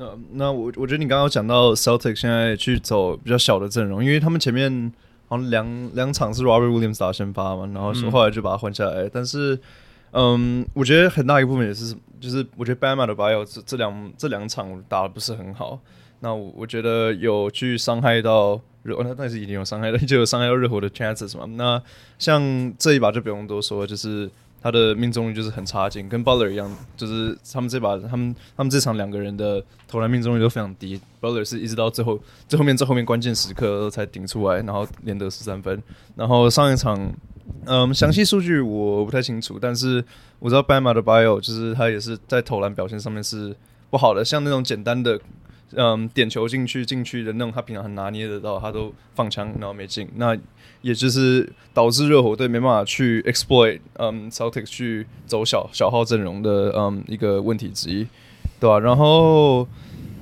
那那我我觉得你刚刚讲到 Celtic 现在去走比较小的阵容，因为他们前面好像两两场是 Robert Williams 打先发嘛，然后说后来就把他换下来。嗯、但是，嗯，我觉得很大一部分也是就是我觉得 Bam Adebayo 这这两这两场打的不是很好。那我我觉得有去伤害到热，那但是已经有伤害到，就有伤害到热火的 chances 嘛。那像这一把就不用多说，就是。他的命中率就是很差劲，跟 Butler 一样，就是他们这把他们他们这场两个人的投篮命中率都非常低。Butler 是一直到最后最后面最后面关键时刻才顶出来，然后连得十三分。然后上一场，嗯，详细数据我不太清楚，但是我知道 Bam Adebayo 就是他也是在投篮表现上面是不好的，像那种简单的。嗯，点球进去进去的那种，他平常很拿捏得到，他都放枪，然后没进，那也就是导致热火队没办法去 exploit，嗯，Celtics 去走小小号阵容的嗯一个问题之一，对吧、然后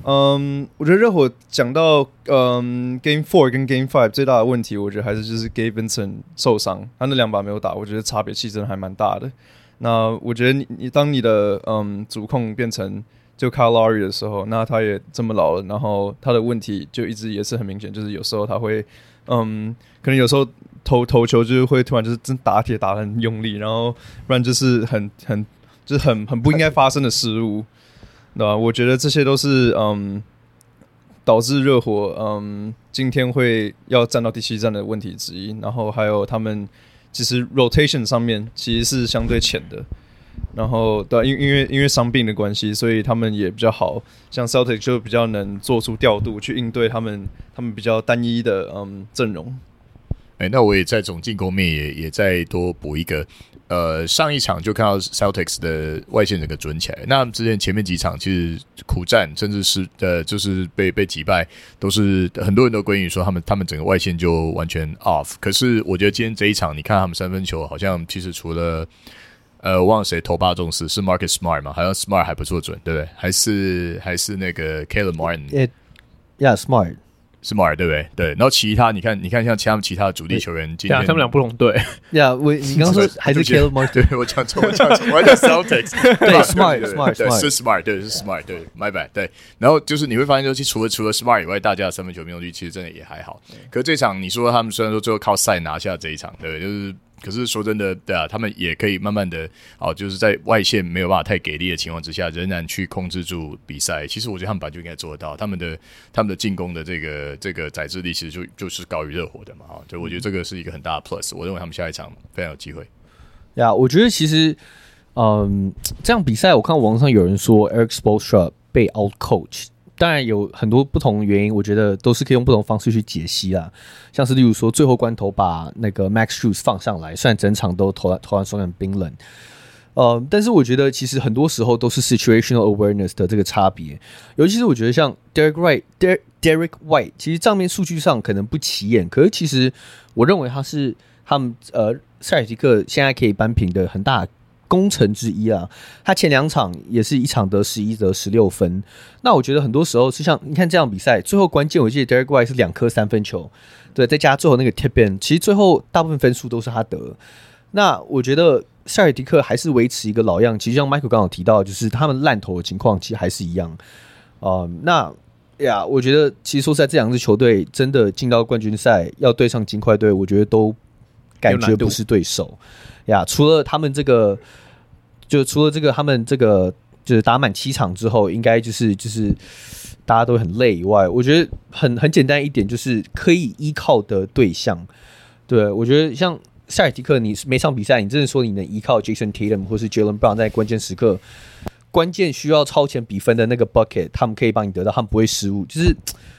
嗯，我觉得热火讲到嗯 Game Four 跟 Game Five 最大的问题，我觉得还是就是 Gabe Vincent 受伤，他那两把没有打，我觉得差别其实还蛮大的。那我觉得你你当你的嗯主控变成就 Kyle Lowry 的时候，那他也这么老了，然后他的问题就一直也是很明显，就是有时候他会，嗯，可能有时候投投球就是会突然就是真打铁打得很用力，然后不然就是很很就是很很不应该发生的失误，对吧？我觉得这些都是嗯导致热火嗯今天会要站到第七战的问题之一，然后还有他们其实 rotation 上面其实是相对浅的。然后对，因因为因为伤病的关系，所以他们也比较好，像 Celtic 就比较能做出调度去应对他们他们比较单一的嗯阵容。哎，那我也在总进攻面也也再多补一个，呃，上一场就看到 Celtics 的外线整个准起来，那之前前面几场其实苦战，甚至是呃就是被被击败，都是很多人都归因说他们他们整个外线就完全 off。可是我觉得今天这一场，你看他们三分球好像其实除了呃，我忘了谁投八中四，是 Market Smart 吗？好像 Smart 还不错准，对不对？还是还是那个 Caleb Martin？Yeah，Smart，Smart，对不对？对。然后其他，你看，你看，像其他其他的主力球员，今天他们俩不同队。Yeah，我你刚刚说 还是 Caleb Martin？对我讲错，我讲错，我讲 Celtics。对，Smart，Smart，是 Smart，对，是 Smart，对，My bad，对。然后就是你会发现，就是除了除了 Smart 以外，大家的三分球命中率其实真的也还好。可是这场你说他们虽然说最后靠赛拿下这一场，对，就是。可是说真的，对啊，他们也可以慢慢的，哦，就是在外线没有办法太给力的情况之下，仍然去控制住比赛。其实我觉得他们本来就应该做得到，他们的他们的进攻的这个这个载制力，其实就就是高于热火的嘛，哈。就我觉得这个是一个很大的 plus。我认为他们下一场非常有机会。呀，我觉得其实，嗯，这样比赛，我看网上有人说 Eric Spoelstra 被 out coach。当然有很多不同原因，我觉得都是可以用不同方式去解析啦。像是例如说，最后关头把那个 Max Shoes 放上来，虽然整场都投投篮手感冰冷，呃，但是我觉得其实很多时候都是 situational awareness 的这个差别。尤其是我觉得像 Derek White、Der Derek White，其实账面数据上可能不起眼，可是其实我认为他是他们呃塞尔提克现在可以扳平的很大功臣之一啊，他前两场也是一场得十一得十六分。那我觉得很多时候是像你看这样比赛，最后关键我记得 Derek White 是两颗三分球，对，再加最后那个 tip in，其实最后大部分分数都是他得。那我觉得塞尔迪克还是维持一个老样，其实像 Michael 刚好提到，就是他们烂投的情况其实还是一样。呃，那呀，我觉得其实说实在这两支球队真的进到冠军赛要对上金块队，我觉得都感觉不是对手。呀，除了他们这个，就除了这个，他们这个就是打满七场之后，应该就是就是大家都很累以外，我觉得很很简单一点，就是可以依靠的对象。对，我觉得像塞尔提克，你每场比赛，你真的说你能依靠 Jason Tatum 或是 Jaylen Brown 在关键时刻、关键需要超前比分的那个 bucket，他们可以帮你得到，他们不会失误。就是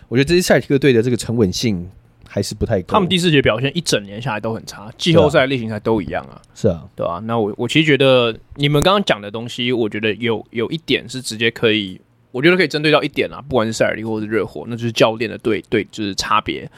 我觉得这些塞尔提克队的这个沉稳性。还是不太够。他们第四节表现一整年下来都很差，季后赛、例行赛都一样啊。是啊，对啊。那我我其实觉得你们刚刚讲的东西，我觉得有有一点是直接可以，我觉得可以针对到一点啊，不管是塞尔提克或是热火，那就是教练的对对，就是差别。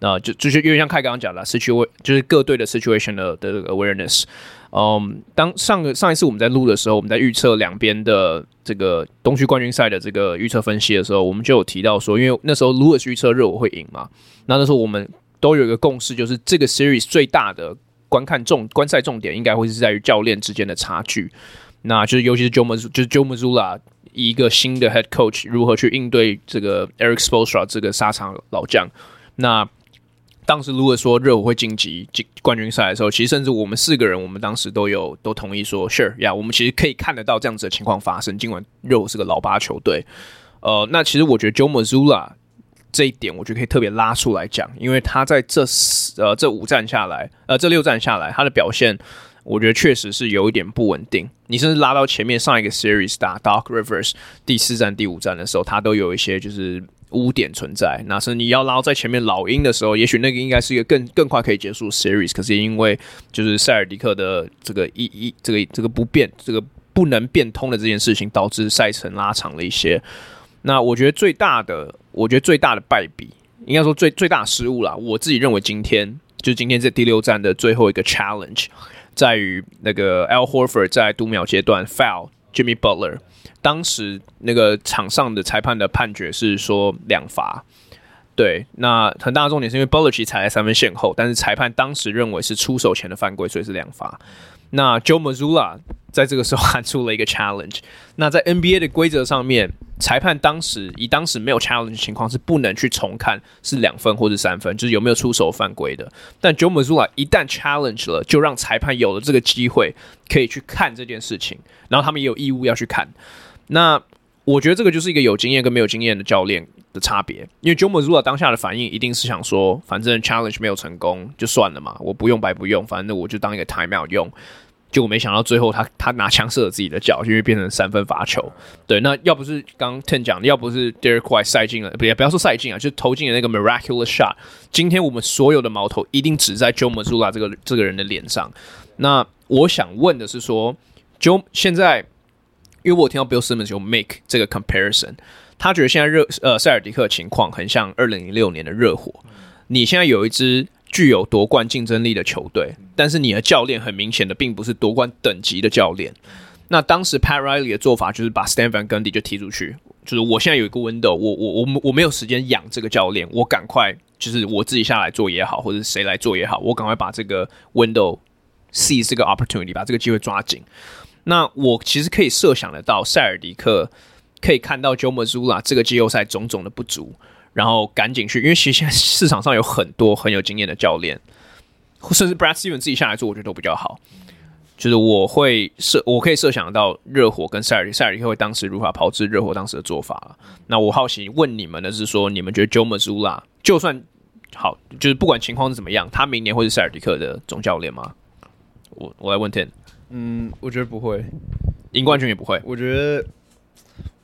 那就就是有点像凯刚刚讲的，situation 就是各队的 situation 的的 awareness。嗯，当上个上一次我们在录的时候，我们在预测两边的这个东区冠军赛的这个预测分析的时候，我们就有提到说，因为那时候如果是预测热火会赢嘛，那那时候我们都有一个共识，就是这个 series 最大的观看重观赛重点应该会是在于教练之间的差距，那就是尤其是 Joel，就是 Joel，Zula 一个新的 head coach 如何去应对这个 Eric Spoelstra 这个沙场老将，那。当时如果说热火会晋级进冠军赛的时候，其实甚至我们四个人，我们当时都有都同意说，Sure 呀，我们其实可以看得到这样子的情况发生。尽管热火是个老八球队，呃，那其实我觉得 Joe Mazzulla 这一点，我觉得可以特别拉出来讲，因为他在这四呃这五战下来，呃这六战下来，他的表现。我觉得确实是有一点不稳定。你甚至拉到前面上一个 series 打 Doc Rivers 第四战、第五战的时候，他都有一些就是污点存在。那是你要拉在前面老鹰的时候，也许那个应该是一个更更快可以结束 series，可是因为就是塞尔迪克的这个一一这个这个不变这个不能变通的这件事情，导致赛程拉长了一些。那我觉得最大的，我觉得最大的败笔，应该说最最大失误啦。我自己认为今天。就今天这第六站的最后一个 challenge，在于那个 L Horford 在读秒阶段 foul Jimmy Butler，当时那个场上的裁判的判决是说两罚。对，那很大的重点是因为 Butler 其实踩在三分线后，但是裁判当时认为是出手前的犯规，所以是两罚。那 Joe Mazzulla 在这个时候喊出了一个 challenge。那在 NBA 的规则上面，裁判当时以当时没有 challenge 的情况是不能去重看是两分或者三分，就是有没有出手犯规的。但 Joe Mazzulla 一旦 challenge 了，就让裁判有了这个机会可以去看这件事情，然后他们也有义务要去看。那我觉得这个就是一个有经验跟没有经验的教练的差别，因为 Joe Mazzula 当下的反应一定是想说，反正 challenge 没有成功就算了嘛，我不用白不用，反正我就当一个 timeout 用。结果没想到最后他他拿枪射了自己的脚，因为变成三分罚球。对，那要不是刚 Ten 讲的，要不是 Derek White 塞进了，不也不要说塞进啊，就投进了那个 miraculous shot。今天我们所有的矛头一定指在 Joe Mazzulla 这个这个人的脸上。那我想问的是说，Joe 现在，因为我听到 Bill Simmons 有 make 这个 comparison，他觉得现在热呃塞尔迪克情况很像二零零六年的热火。你现在有一支。具有夺冠竞争力的球队，但是你的教练很明显的并不是夺冠等级的教练。那当时 Pat Riley 的做法就是把 Stan Van Gundy 就踢出去，就是我现在有一个 window，我我我我没有时间养这个教练，我赶快就是我自己下来做也好，或者谁来做也好，我赶快把这个 window seize 这个 opportunity，把这个机会抓紧。那我其实可以设想得到，塞尔迪克可以看到 Joe Mazzulla 这个季后赛种种的不足。然后赶紧去，因为其实现在市场上有很多很有经验的教练，甚至 Brad Stevens 自己下来做，我觉得都比较好。就是我会设，我可以设想到热火跟塞尔塞尔迪克会当时如何炮制热火当时的做法。那我好奇问你们的是说，你们觉得 Joe Mazzulla 就算好，就是不管情况是怎么样，他明年会是塞尔迪克的总教练吗？我我来问 Ten，嗯，我觉得不会，赢冠军也不会。我觉得，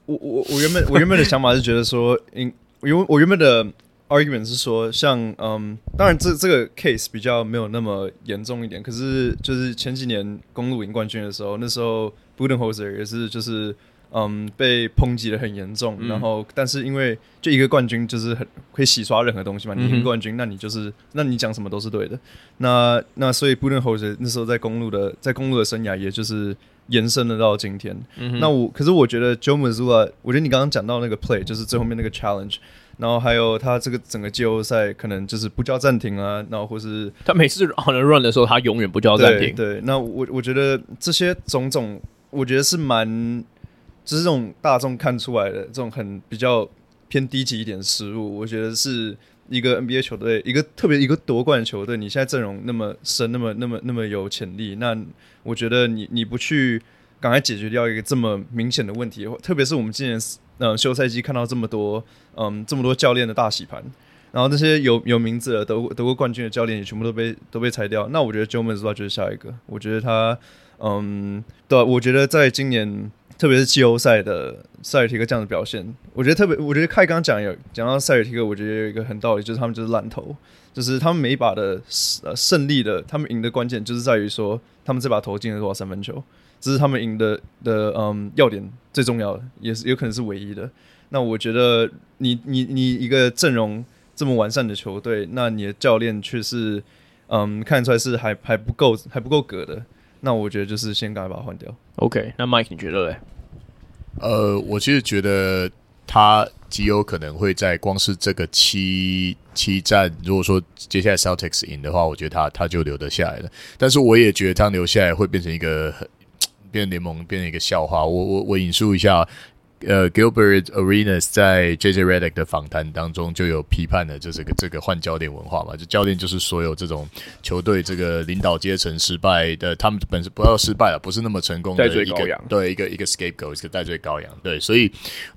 我我我原本我原本的想法是觉得说，因。因为我原本的 argument 是说，像嗯，当然这这个 case 比较没有那么严重一点，可是就是前几年公路赢冠军的时候，那时候 Budenholzer 也是就是嗯被抨击的很严重，嗯、然后但是因为就一个冠军就是很可以洗刷任何东西嘛，你赢冠军，那你就是那你讲什么都是对的，那那所以 Budenholzer 那时候在公路的在公路的生涯也就是。延伸了到今天，嗯、那我可是我觉得 Joe Mazzulla，我觉得你刚刚讲到那个 play，就是最后面那个 challenge，然后还有他这个整个季后赛可能就是不叫暂停啊，然后或是他每次 on the run 的时候，他永远不叫暂停。对，那我我觉得这些种种，我觉得是蛮，就是这种大众看出来的这种很比较偏低级一点的失误，我觉得是。一个 NBA 球队，一个特别一个夺冠球队，你现在阵容那么深，那么那么那么有潜力，那我觉得你你不去赶快解决掉一个这么明显的问题，特别是我们今年呃休赛季看到这么多嗯这么多教练的大洗盘，然后那些有有名字的得过得过冠军的教练也全部都被都被裁掉，那我觉得 Joe Mazzulla 就是下一个，我觉得他嗯对，我觉得在今年。特别是季后赛的塞尔提克这样的表现，我觉得特别。我觉得凯刚讲有讲到塞尔提克，我觉得有一个很道理，就是他们就是烂投，就是他们每一把的呃胜利的，他们赢的关键就是在于说他们这把投进了多少三分球，这是他们赢的的嗯要点最重要的，也是有可能是唯一的。那我觉得你你你一个阵容这么完善的球队，那你的教练却是嗯看出来是还还不够还不够格的。那我觉得就是先赶快把它换掉。OK，那 Mike 你觉得嘞？呃，我其实觉得他极有可能会在光是这个七七战，如果说接下来 Celtics 赢的话，我觉得他他就留得下来了。但是我也觉得他留下来会变成一个很 变成联盟变成一个笑话。我我我引述一下。呃，Gilbert Arenas 在 JJ Redick 的访谈当中就有批判的，就是个这个换教练文化嘛，就教练就是所有这种球队这个领导阶层失败的，他们本身不要失败了，不是那么成功的一个对一个一个 scapegoat，一个戴罪羔羊，对，所以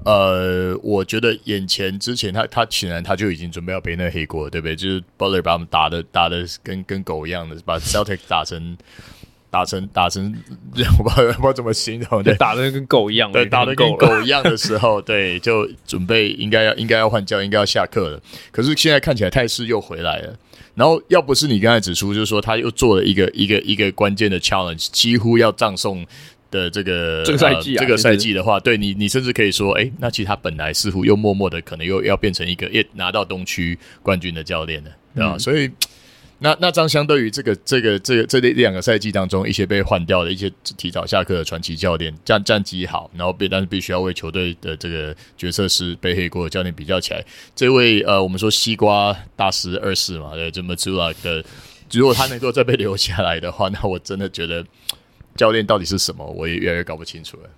呃，我觉得眼前之前他他显然他就已经准备要背那黑锅，对不对？就是 Butler 把他们打的打的跟跟狗一样的，把 Celtics 打成。打成打成，我不知道我不知道怎么形容，对，打的跟狗一样，对，打的跟狗一样的时候，对，就准备应该要应该要换教，应该要下课了。可是现在看起来态势又回来了。然后要不是你刚才指出，就是说他又做了一个一个一个关键的 challenge，几乎要葬送的这个这个赛季、啊呃、这个赛季的话，对你你甚至可以说，哎，那其实他本来似乎又默默的可能又要变成一个也拿到东区冠军的教练了，对吧？嗯、所以。那那张相对于这个这个这个这两个赛季当中一些被换掉的一些提早下课的传奇教练战战绩好，然后必但是必须要为球队的这个角色是背黑锅的教练比较起来，这位呃我们说西瓜大师二世嘛，对，这么朱拉的，如果他能够再被留下来的话，那我真的觉得教练到底是什么，我也越来越搞不清楚了。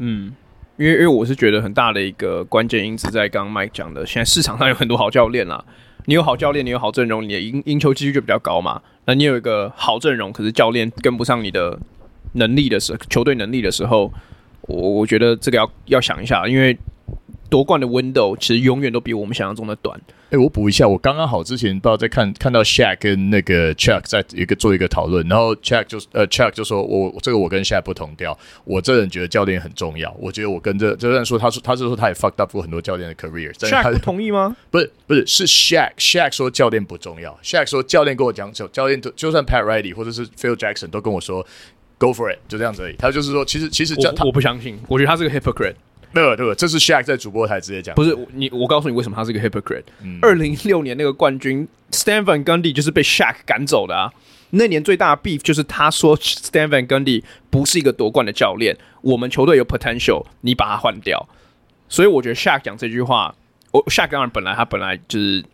嗯，因为因为我是觉得很大的一个关键因子在刚刚 Mike 讲的，现在市场上有很多好教练啦。你有好教练，你有好阵容，你的赢赢球几率就比较高嘛。那你有一个好阵容，可是教练跟不上你的能力的时候，球队能力的时候，我我觉得这个要要想一下，因为夺冠的 window 其实永远都比我们想象中的短。哎、欸，我补一下，我刚刚好之前不知道在看看到 Shaq 跟那个 Chuck 在一个做一个讨论，然后 Chuck 就呃 Chuck 就说我这个我跟 Shaq 不同调，我这人觉得教练很重要，我觉得我跟这就算说他说他是说他也 fucked up 过很多教练的 career，Shaq 不同意吗？不是不是是 Shaq Shaq 说教练不重要，Shaq 说教练跟我讲就教练就算 Pat Riley 或者是 Phil Jackson 都跟我说 Go for it 就这样子而已，他就是说其实其实教他我，我不相信，我觉得他是个 hypocrite。对吧？对吧？这是 Shaq 在主播台直接讲，不是你。我告诉你为什么他是一个 hypocrite。二零一六年那个冠军 Stan Van Gundy 就是被 Shaq 赶走的啊。那年最大的 beef 就是他说 Stan Van Gundy 不是一个夺冠的教练，我们球队有 potential，你把他换掉。所以我觉得 Shaq 讲这句话，我 Shaq 当然本来他本来就是，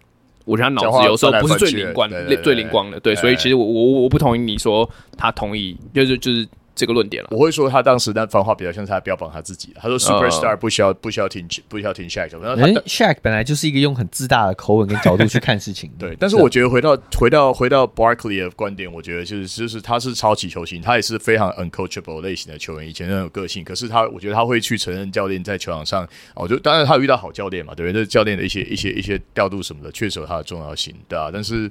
我觉得他脑子有时候不是最灵光的，最灵光的。对，所以其实我我我不同意你说他同意，就是就是。这个论点了，我会说他当时那番话比较像是他标榜他自己。他说：“Superstar 不需要不需要听不需要听 Shaq。”然后他 Shaq 本来就是一个用很自大的口吻跟角度去看事情。对，但是我觉得回到回到回到 Barkley 的观点，我觉得就是就是他是超级球星，他也是非常 uncoachable 类型的球员，以前很有个性。可是他，我觉得他会去承认教练在球场上，哦就当然他有遇到好教练嘛，对不对？这教练的一些一些一些调度什么的，确实有他的重要性，对啊。但是。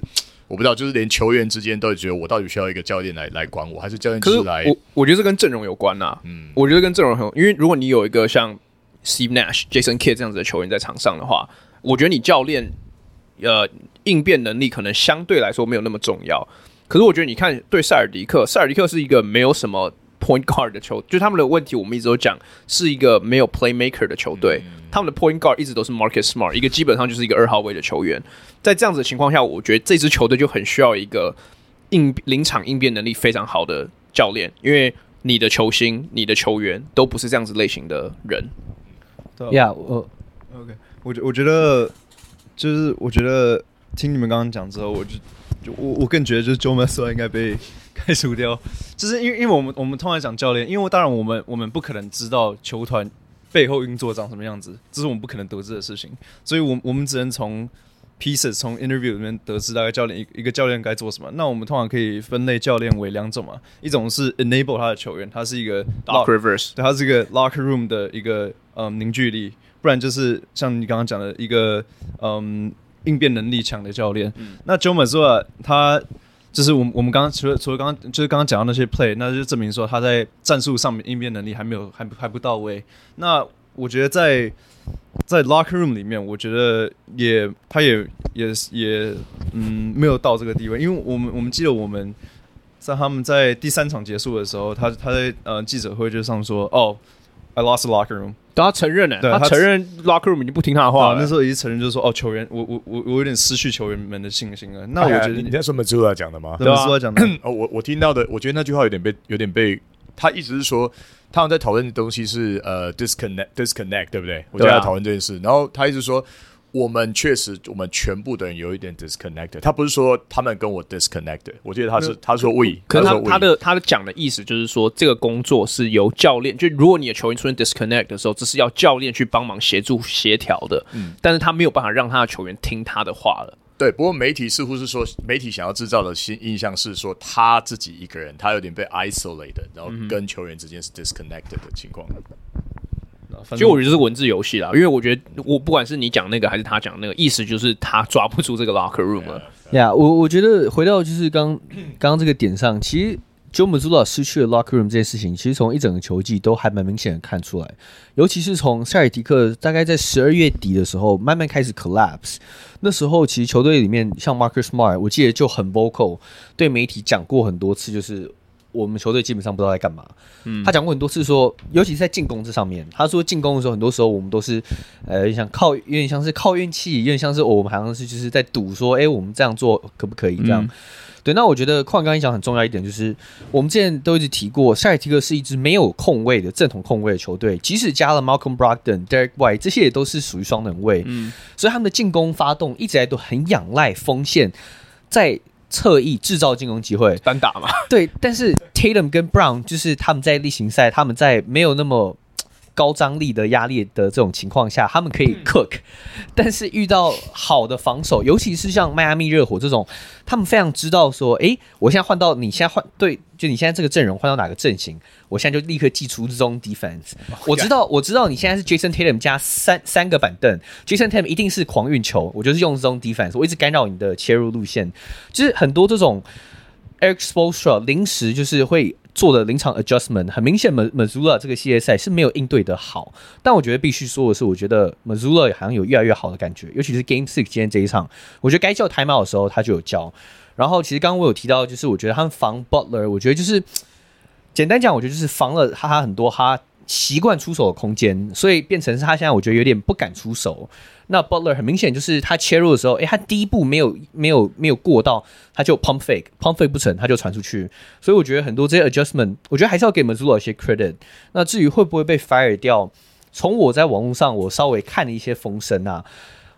我不知道，就是连球员之间都觉得我到底需要一个教练来来管我，还是教练就是来？我我觉得这跟阵容有关呐、啊。嗯，我觉得跟阵容很，因为如果你有一个像 Steve Nash、Jason Kidd 这样子的球员在场上的话，我觉得你教练呃应变能力可能相对来说没有那么重要。可是我觉得你看对塞尔迪克，塞尔迪克是一个没有什么 point guard 的球，就他们的问题我们一直都讲是一个没有 playmaker 的球队。嗯他们的 point guard 一直都是 Marcus Smart，一个基本上就是一个二号位的球员。在这样子的情况下，我觉得这支球队就很需要一个应临场应变能力非常好的教练，因为你的球星、你的球员都不是这样子类型的人。Yeah，我 OK，我觉我觉得就是我觉得听你们刚刚讲之后，我就就我我更觉得就是 Joe Mazzulla 应该被 开除掉，就是因为因为我们我们通常讲教练，因为当然我们我们不可能知道球团。背后运作长什么样子，这是我们不可能得知的事情，所以，我我们只能从 pieces 从 interview 里面得知大概教练一一个教练该做什么。那我们通常可以分类教练为两种嘛，一种是 enable 他的球员，他是一个 lock reverse，对，他是一个 locker room 的一个嗯凝聚力，不然就是像你刚刚讲的一个嗯应变能力强的教练。嗯、那 Joe Mazzulla 他。就是我们我们刚刚除了除了刚刚就是刚刚讲到那些 play，那就证明说他在战术上面应变能力还没有还还不到位。那我觉得在在 locker room 里面，我觉得也他也也也嗯没有到这个地位，因为我们我们记得我们在他们在第三场结束的时候，他他在呃记者会就上说哦。I lost locker room，他承认呢、欸，他承认 locker room 已经不听他的话了。那时候已经承认，就是说，哦，球员，我我我我有点失去球员们的信心了。那我觉得你在说 Mazzulla 讲的吗？对啊，Mazzulla 讲的。哦，我我听到的，我觉得那句话有点被有点被他一直是说，他们在讨论的东西是呃 disconnect disconnect 对不对？我觉得要讨论这件事，然后他一直说。我们确实，我们全部的人有一点 disconnected。他不是说他们跟我 disconnected，我记得他是他说 we。可是他他的他的讲的意思就是说，这个工作是由教练，就如果你的球员出现 disconnect 的时候，这是要教练去帮忙协助协调的。嗯，但是他没有办法让他的球员听他的话了。对，不过媒体似乎是说，媒体想要制造的新印象是说，他自己一个人，他有点被 isolated，然后跟球员之间是 disconnected 的情况。其实我觉得是文字游戏啦，因为我觉得我不管是你讲那个还是他讲那个，意思就是他抓不住这个 locker room 了。呀，我我觉得回到就是刚刚这个点上，其实 Joe Mazzulla 失去了 locker room 这件事情，其实从一整个球季都还蛮明显的看出来，尤其是从塞尔迪克大概在十二月底的时候慢慢开始 collapse，那时候其实球队里面像 Marcus Smart，我记得就很 vocal 对媒体讲过很多次，就是我们球队基本上不知道在干嘛。嗯，他讲过很多次说，尤其是在进攻这上面，他说进攻的时候，很多时候我们都是呃有点像靠，有点像是靠运气，有点像是我们好像是就是在赌说，哎、欸，我们这样做可不可以？这样。嗯。对，那我觉得矿刚一讲很重要一点，就是我们之前都一直提过，塞尔提克是一支没有控卫的正统控卫的球队，即使加了 Malcolm Brogdon、Derek White，这些也都是属于双能卫，嗯，所以他们的进攻发动一直来都很仰赖锋线在侧翼制造进攻机会，单打嘛。对，但是 Tatum 跟 Brown 就是他们在例行赛，他们在没有那么。高张力的压力的这种情况下，他们可以 cook，但是遇到好的防守，尤其是像迈阿密热火这种，他们非常知道说，诶，我现在换到你现在换对，就你现在这个阵容换到哪个阵型，我现在就立刻祭出这种 defense。我知道，我知道你现在是 Jason Tatum 加三三个板凳，Jason Tatum 一定是狂运球，我就是用这种 defense，我一直干扰你的切入路线，就是很多这种 Eric Spoelstra 临时就是会。做的临场 adjustment 很明显，Mazzulla 这个系列赛是没有应对的好，但我觉得必须说的是，我觉得 Mazula 好像有越来越好的感觉，尤其是 Game Six 今天这一场，我觉得该叫台马的时候他就有叫。然后其实刚刚我有提到，就是我觉得他们防 Butler，我觉得就是简单讲，我觉得就是防了他很多他习惯出手的空间，所以变成是他现在我觉得有点不敢出手。那 Butler 很明显就是他切入的时候，诶、他第一步没有没有没有过到，他就 pump fake，pump fake 不成，他就传出去。所以我觉得很多这些 adjustment，我觉得还是要给 Mazzulla 一些 credit。那至于会不会被 fire 掉，从我在网络上我稍微看了一些风声啊，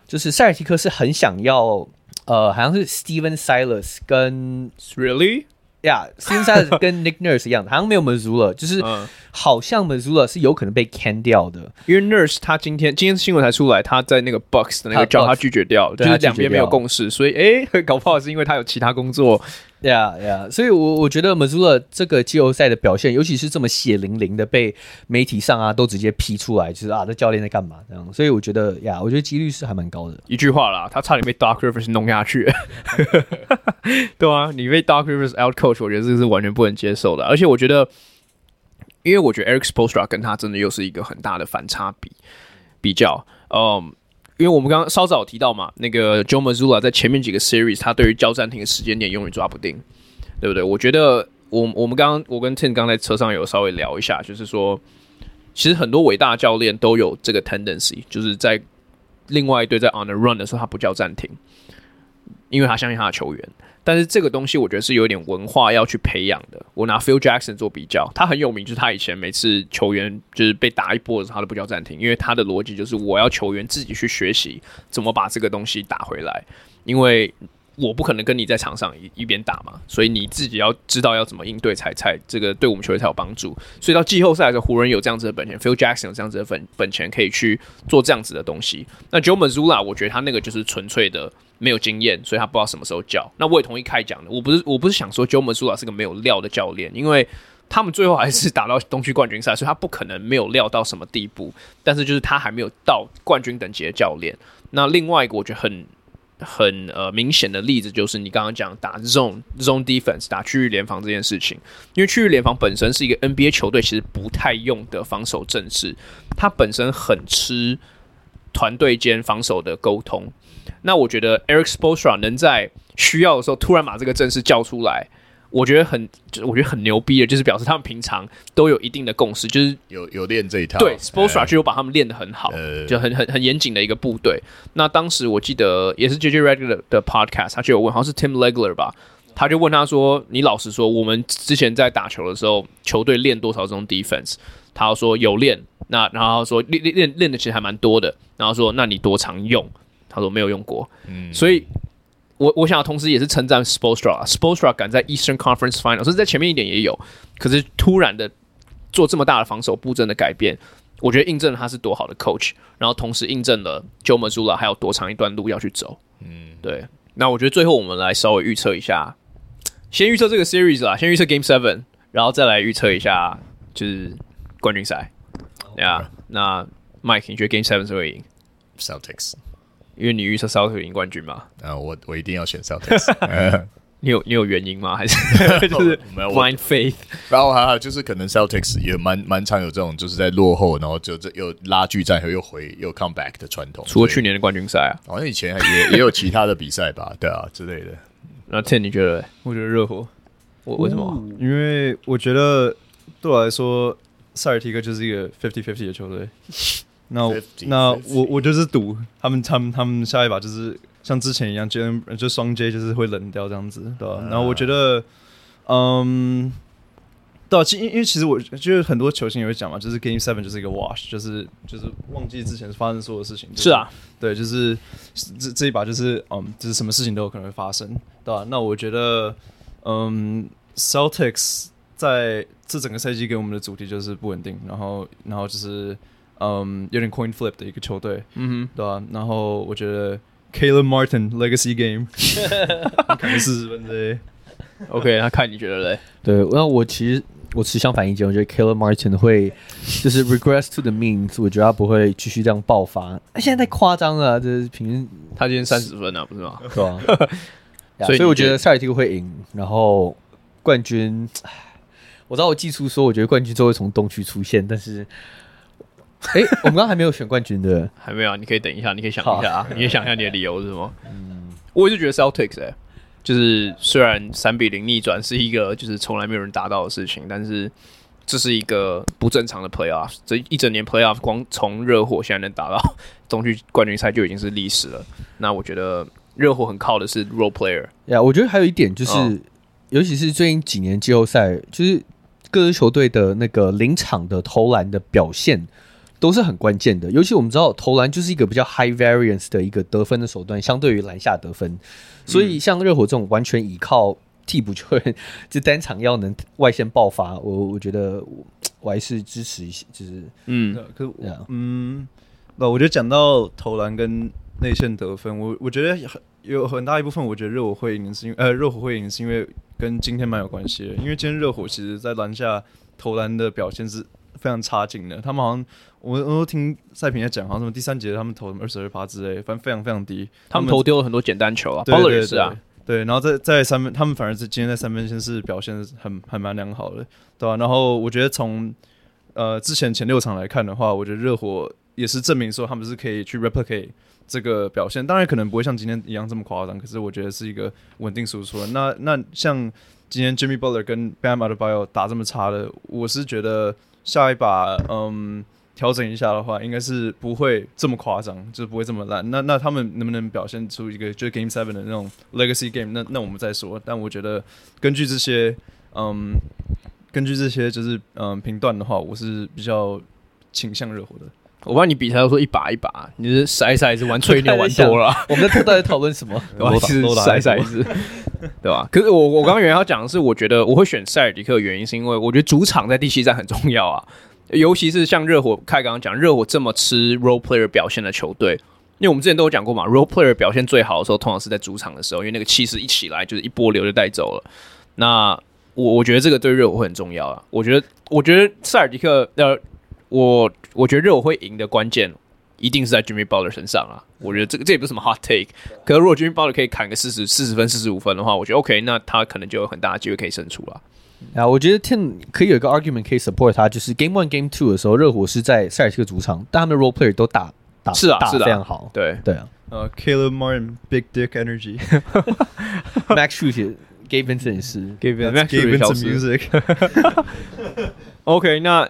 就是塞尔提克是很想要，呃，好像是 Stephen Silas 跟 Really。呀，现在 跟 Nick Nurse 一样的，好像没有 Mazzulla，就是好像 Mazzulla 是有可能被 can 掉的，因为 Nurse 他今天今天新闻才出来，他在那个 Bucks 的那个 job 他拒绝掉，就是两边没有共识，所以哎、欸，搞不好是因为他有其他工作。对呀呀，所以我，我觉得马苏勒这个季后赛的表现，尤其是这么血淋淋的被媒体上啊都直接批出来，就是啊，这教练在干嘛这样，所以我觉得呀，我觉得几率是还蛮高的。一句话啦，他差点被 Doc Rivers 弄下去，对啊，你被 Doc Rivers out coach，我觉得这是完全不能接受的。而且我觉得，因为我觉得 Eric Spostra 跟他真的又是一个很大的反差比比较，嗯。因为我们刚刚稍早提到嘛，那个 Joe Mazzulla 在前面几个 series，他对于叫暂停的时间点永远抓不定，对不对？我觉得我我们刚刚我跟 Tim 刚在车上有稍微聊一下，就是说，其实很多伟大教练都有这个 tendency，就是在另外一队在 on the run 的时候，他不叫暂停，因为他相信他的球员。但是这个东西我觉得是有点文化要去培养的。我拿 Phil Jackson 做比较，他很有名，就是他以前每次球员就是被打一波的时候，他都不叫暂停，因为他的逻辑就是我要球员自己去学习怎么把这个东西打回来，因为我不可能跟你在场上一一边打嘛，所以你自己要知道要怎么应对才才这个对我们球队才有帮助。所以到季后赛的时候，湖人有这样子的本钱，Phil Jackson 有这样子的本本钱可以去做这样子的东西。那 Joe Mazzulla 我觉得他那个就是纯粹的。没有经验，所以他不知道什么时候叫。那我也同意开讲的，我不是我不是想说 Joe Mazzulla 是个没有料的教练，因为他们最后还是打到东区冠军赛，所以他不可能没有料到什么地步。但是就是他还没有到冠军等级的教练。那另外一个我觉得很很呃明显的例子就是你刚刚讲打 zone zone defense 打区域联防这件事情，因为区域联防本身是一个 NBA 球队其实不太用的防守阵势，它本身很吃团队间防守的沟通。那我觉得 Eric Spoelstra 能在需要的时候突然把这个阵势叫出来，我觉得很，就是我觉得很牛逼的，就是表示他们平常都有一定的共识，就是有有练这一套。对 s p o r t s r a 就有把他们练得很好，呃、就很很很严谨的一个部队。那当时我记得也是 JJ Regular 的 podcast，他就有问，好像是 Tim Legler 吧，他就问他说：“你老实说，我们之前在打球的时候，球队练多少这种 defense？” 他说有练，那然后说练练练练的其实还蛮多的，然后说那你多常用？他说没有用过，嗯，所以我我想同时也是称赞 Spoelstra，Spoelstra 敢在 Eastern Conference Final，甚至在前面一点也有，可是突然的做这么大的防守布阵的改变，我觉得印证了他是多好的 coach，然后同时印证了 Joe Mazzulla 还有多长一段路要去走，嗯，对。那我觉得最后我们来稍微预测一下，先预测这个 series 啦，先预测 Game Seven，然后再来预测一下就是冠军赛，对啊。那 Mike，你觉得 Game Seven 是会赢 Celtics？因为你预测 Celtics 赢冠军嘛？啊，我我一定要选 Celtics。你有你有原因吗？还是 就是没有 blind faith？然后还有就是可能 Celtics 也蛮蛮常有这种，就是在落后，然后就这又拉锯战后又回又 come back 的传统。除了去年的冠军赛啊，好像以前 也也有其他的比赛吧，对啊之类的。那 Ten 你觉得？我觉得热火，我为什么？因为我觉得对我来说，塞尔提克就是一个 fifty fifty 的球队。那 50, 那 50. 我我就是赌他们他们他们下一把就是像之前一样，就就双 J 就是会冷掉这样子，对吧、啊？然后我觉得，嗯，对、啊，其因为其实我就是很多球星也会讲嘛，就是 Game Seven 就是一个 wash，就是就是忘记之前发生所有事情。就是、是啊，对，就是这这一把就是嗯，就是什么事情都有可能会发生，对吧、啊？那我觉得，嗯，Celtics 在这整个赛季给我们的主题就是不稳定，然后然后就是。嗯，有点 coin flip 的一个球队，嗯哼，对吧、啊？然后我觉得 Caleb Martin Legacy Game 可能四十分之一。OK，那看你觉得嘞？对，那我其实我持相反意见，我觉得 Caleb Martin 会就是 regress to the means，我觉得他不会继续这样爆发。现在太夸张了，这是平均他今天三十分啊，不是吗？对吧、啊？所以我觉得塞尔提克会赢，然后冠军，我知道我记出说，我觉得冠军就会从东区出现，但是。哎、欸，我们刚刚还没有选冠军的，还没有，啊你可以等一下，你可以想一下啊，你可以想一下你的理由是什么？嗯，我也是觉得 Celtics 哎、欸，就是虽然三比零逆转是一个就是从来没有人达到的事情，但是这是一个不正常的 Playoff，这一整年 Playoff 光从热火现在能打到 东区冠军赛就已经是历史了。那我觉得热火很靠的是 Role Player 呀，yeah, 我觉得还有一点就是，哦、尤其是最近几年季后赛，就是各支球队的那个临场的投篮的表现。都是很关键的，尤其我们知道投篮就是一个比较 high variance 的一个得分的手段，相对于篮下得分，所以像热火这种完全依靠替补球员，就单场要能外线爆发，我我觉得我我还是支持一些，就是嗯，可嗯，那我觉得讲到投篮跟内线得分，我我觉得有很大一部分，我觉得热火会赢是因为呃热火会赢是因为跟今天蛮有关系的，因为今天热火其实在篮下投篮的表现是。非常差劲的，他们好像我我都听赛平在讲，好像什么第三节他们投什么二十二趴之类，反正非常非常低。他们投丢了很多简单球啊，对对对，啊、对，然后在在三分，他们反而是今天在三分线是表现的很还蛮良好的，对吧、啊？然后我觉得从呃之前前六场来看的话，我觉得热火也是证明说他们是可以去 replicate 这个表现，当然可能不会像今天一样这么夸张，可是我觉得是一个稳定输出。那那像今天 Jimmy Butler 跟 Bam Adebayo 打这么差的，我是觉得。下一把，嗯，调整一下的话，应该是不会这么夸张，就是不会这么烂。那那他们能不能表现出一个就是 Game Seven 的那种 Legacy Game？那那我们再说。但我觉得根据这些，嗯，根据这些就是嗯评断的话，我是比较倾向热火的。我帮你比赛都说一把一把，你是骰骰子玩吹牛玩多了。我们在到底讨论什么？我是骰骰子，对吧？可是我我刚刚原来要讲的是，我觉得我会选塞尔迪克的原因是因为我觉得主场在第七战很重要啊，尤其是像热火，开刚刚讲热火这么吃 role player 表现的球队，因为我们之前都有讲过嘛，role player 表现最好的时候通常是在主场的时候，因为那个气势一起来就是一波流就带走了。那我我觉得这个对热火会很重要啊。我觉得我觉得塞尔迪克呃。我我觉得热火会赢的关键一定是在 Jimmy Butler 身上啊！我觉得这个这也不是什么 hot take，可是如果 Jimmy Butler 可以砍个四十四十分、四十五分的话，我觉得 OK，那他可能就有很大的机会可以胜出了。啊，我觉得 Tim 可以有一个 argument 可以 support 他，就是 Game One、Game Two 的时候，热火是在塞尔提克主场，但他们的 role player 都打打是啊，是的，非常好。对对啊，呃、uh,，Caleb Martin Big Dick Energy，Max Strus，Gabe Vincent 是 Gabe Vincent Music。OK，那。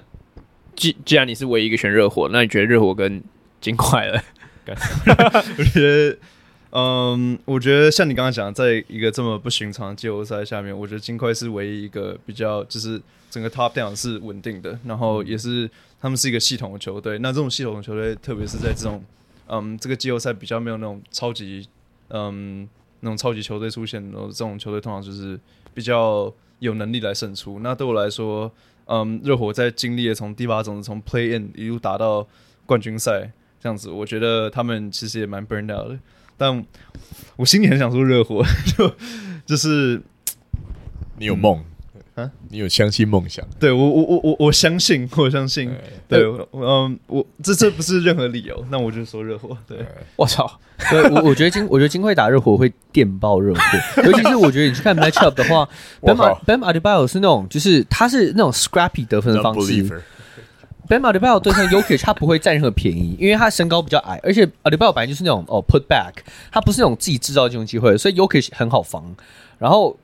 既既然你是唯一一个选热火，那你觉得热火跟金块了？我觉得，嗯，我觉得像你刚刚讲，在一个这么不寻常的季后赛下面，我觉得金块是唯一一个比较就是整个 top down 是稳定的，然后也是他们是一个系统的球队。那这种系统的球队，特别是在这种嗯这个季后赛比较没有那种超级嗯那种超级球队出现，然后这种球队通常就是比较有能力来胜出。那对我来说。嗯，热火在经历了从第八种子从 Play In 一路打到冠军赛这样子，我觉得他们其实也蛮 burn out 的。但我心里很想说热火，就就是你有梦，啊，你有相信梦想？对我，我，我，我，我相信，我相信。对，嗯，我这这不是任何理由，那我就说热火。对，我操！对，我 我觉得金，我觉得金块打热火会电爆热火，尤其是我觉得你去看 matchup 的话，Bam Bam Adebayo 是那种，就是他是那种 scrappy 得分的方式。Bam Adebayo 对上 Yokic，他不会占任何便宜，因为他身高比较矮，而且 Adebayo 本来就是那种哦 put back，他不是那种自己制造进攻机会，所以 Yokic 很好防。然后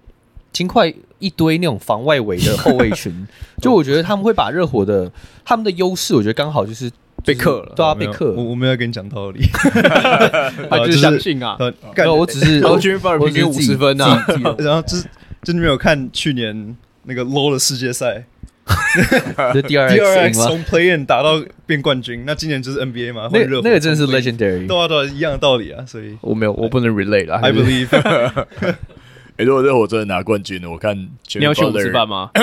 金块一堆那种防外围的后卫群，就我觉得他们会把热火的他们的优势，我觉得刚好就是。被克了，对啊，被克。我我没有跟你讲道理，他就是相信啊。我只是我平均五十分啊。然后就是就你没有看去年那个 low 的世界赛，第二 X 从 play in 打到变冠军。那今年就是 NBA 嘛，那那个真的是 legendary，对啊对啊，一样的道理啊。所以我没有，我不能 relate 了。I believe。哎，如果热火真的拿冠军了，我看你要请我们吃饭吗？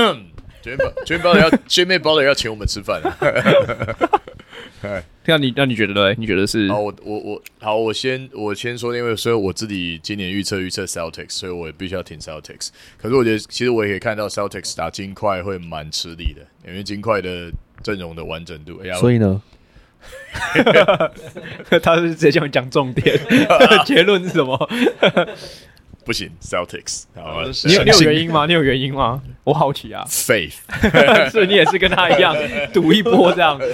Jimmy Butler 要 Jimmy Butler 要请我们吃饭。哎，那你那你觉得呢？你觉得是？好，我我我好，我先我先说，因为所以我自己今年预测预测 Celtics，所以我也必须要挺 Celtics。可是我觉得，其实我也可以看到 Celtics 打金块会蛮吃力的，因为金块的阵容的完整度。哎呀，所以呢，他是直接叫你讲重点，结论是什么？不行，Celtics。好，你有你有原因吗？你有原因吗？我好奇啊，Faith，所以你也是跟他一样 赌一波这样。